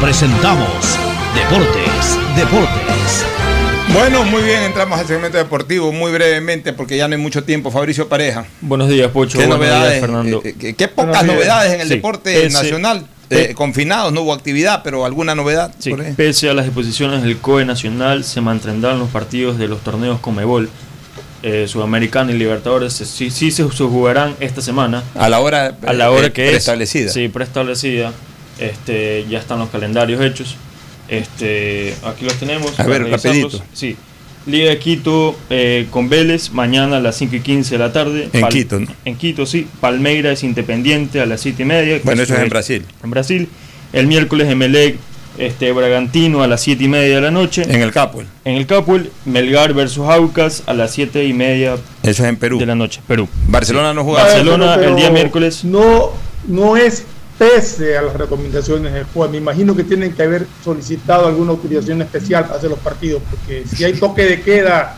presentamos Deportes, Deportes. Bueno, muy bien, entramos al segmento deportivo muy brevemente porque ya no hay mucho tiempo. Fabricio Pareja. Buenos días, Pocho. ¿Qué Buenos novedades? días, Fernando. Eh, qué pocas novedades en el Sí, deporte pese- nacional. Eh, confinados, no hubo actividad, pero alguna novedad. Sí, por ahí? pese a las disposiciones del COE Nacional, se mantendrán los partidos de los torneos Comebol, eh, Sudamericana y Libertadores. Sí, sí se jugarán esta semana. A la hora, a la hora eh, que es. preestablecida. Sí, preestablecida. Este, ya están los calendarios hechos. Este, aquí los tenemos. A ver, rapidito. Sí. Liga de Quito eh, con Vélez, mañana a las 5 y 15 de la tarde. En Quito, ¿no? En Quito, sí. Palmeira es Independiente a las 7 y media. Bueno, eso es en Brasil. En Brasil. El miércoles Emelec, este, Bragantino a las 7 y media de la noche. En el Capuel. En el Capuel, Melgar versus Aucas a las 7 y media Eso es en Perú. de la noche. Perú. Barcelona no juega. Barcelona Pero- el día miércoles. No, no es pese a las recomendaciones del juez. Me imagino que tienen que haber solicitado alguna autorización especial para hacer los partidos, porque si hay toque de queda,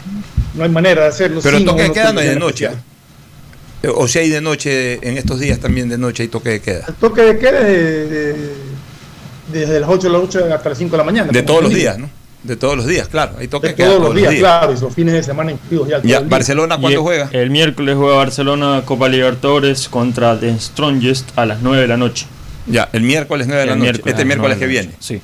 no hay manera de hacerlo. Pero toque de queda no hay de noche. O si hay de noche, en estos días también de noche hay toque de queda. El toque de queda es de- de- desde las 8 de la noche hasta las 5 de la mañana. De todos los días, ¿no? De todos los días, claro. Hay De todos los días, claro, y los fines de semana incluidos ya. día. Barcelona, ¿cuándo juega? El miércoles juega Barcelona Copa Libertadores contra The Strongest a las 9 de la noche. Ya, el miércoles 9 de la noche. miércoles este miércoles 9 que viene. Sí.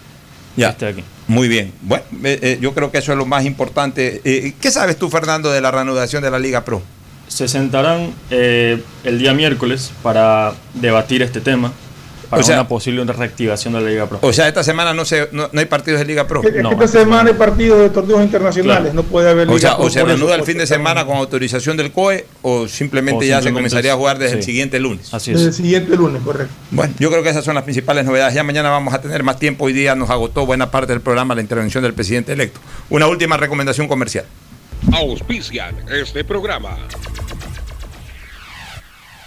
Ya. Este aquí. Muy bien. Bueno, eh, eh, yo creo que eso es lo más importante. Eh, ¿Qué sabes tú, Fernando, de la reanudación de la Liga Pro? se sentarán eh, el día miércoles para debatir este tema para O sea- una posible reactivación de la Liga Pro. O sea, esta semana no, se, no, no hay partidos de Liga Pro. Es que esta semana hay partidos de torneos internacionales, Claro. no puede haber O Liga sea, Pro o se reanuda el fin de semana con autorización del COE o simplemente O ya se comenzaría a es- jugar desde el siguiente lunes. Así Desde el siguiente lunes, correcto. Bueno, yo creo que esas son las principales novedades. Ya mañana vamos a tener más tiempo. Hoy día nos agotó buena parte del programa la intervención del presidente electo. Una última recomendación comercial. Auspician este programa.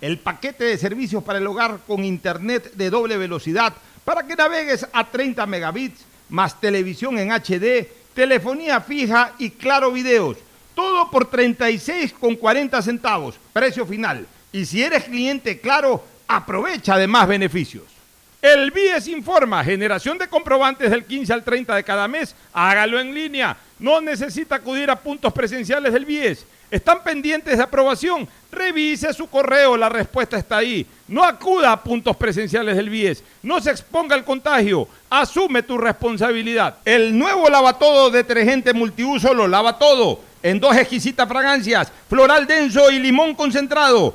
el paquete de servicios para el hogar con internet de doble velocidad para que navegues a 30 megabits, más televisión en HD, telefonía fija y claro videos. Todo por 36,40 centavos, precio final. Y si eres cliente claro, aprovecha de más beneficios. El BIES informa, generación de comprobantes del 15 al 30 de cada mes, hágalo en línea. No necesita acudir a puntos presenciales del BIES. ¿Están pendientes de aprobación? Revise su correo, la respuesta está ahí. No acuda a puntos presenciales del BIES. No se exponga al contagio. Asume tu responsabilidad. El nuevo lavatodo detergente multiuso lo lava todo. En dos exquisitas fragancias, floral denso y limón concentrado.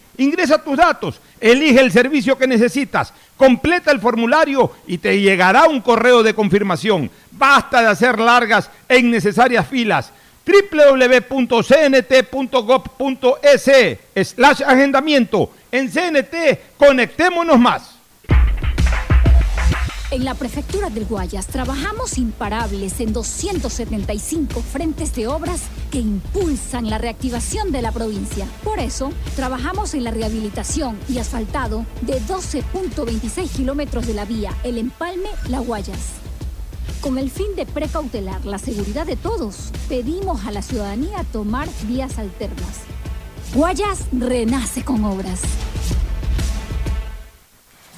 Ingresa tus datos, elige el servicio que necesitas, completa el formulario y te llegará un correo de confirmación. Basta de hacer largas e innecesarias filas www.cnt.gov.es slash agendamiento. En CNT, conectémonos más. En la Prefectura del Guayas trabajamos imparables en 275 frentes de obras que impulsan la reactivación de la provincia. Por eso, trabajamos en la rehabilitación y asfaltado de 12.26 kilómetros de la vía El Empalme-La Guayas. Con el fin de precautelar la seguridad de todos, pedimos a la ciudadanía tomar vías alternas. Guayas renace con obras.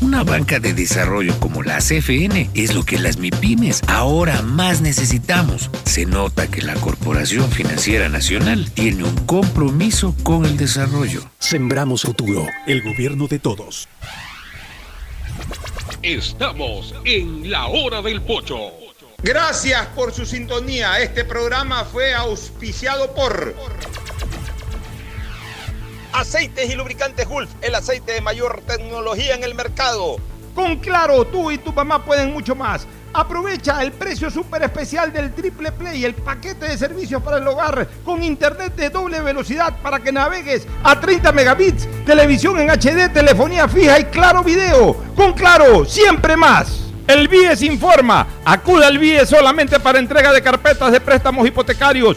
Una banca de desarrollo como la CFN es lo que las MIPIMES ahora más necesitamos. Se nota que la Corporación Financiera Nacional tiene un compromiso con el desarrollo. Sembramos futuro, el gobierno de todos. Estamos en la hora del pocho. Gracias por su sintonía. Este programa fue auspiciado por Aceites y Lubricantes Gulf, el aceite de mayor tecnología en el mercado. Con Claro, tú y tu mamá pueden mucho más. Aprovecha el precio súper especial del Triple Play, el paquete de servicios para el hogar con internet de doble velocidad para que navegues a 30 megabits, televisión en HD, telefonía fija y claro video. Con Claro, siempre más. El BIES informa. Acuda al BIES solamente para entrega de carpetas de préstamos hipotecarios.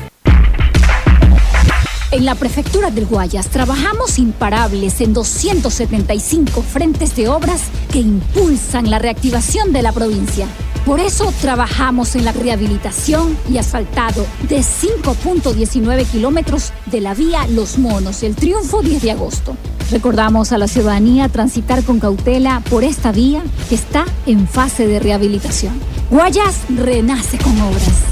En la Prefectura del Guayas trabajamos imparables en 275 frentes de obras que impulsan la reactivación de la provincia. Por eso trabajamos en la rehabilitación y asfaltado de 5.19 kilómetros de la vía Los Monos, el Triunfo 10 de agosto. Recordamos a la ciudadanía transitar con cautela por esta vía que está en fase de rehabilitación. Guayas renace con obras.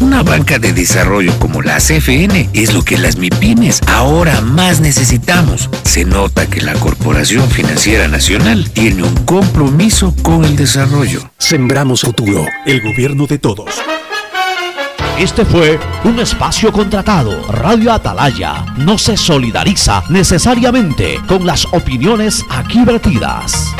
Una banca de desarrollo como la CFN es lo que las MIPIMES ahora más necesitamos. Se nota que la Corporación Financiera Nacional tiene un compromiso con el desarrollo. Sembramos futuro, el gobierno de todos. Este fue un espacio contratado. Radio Atalaya no se solidariza necesariamente con las opiniones aquí vertidas.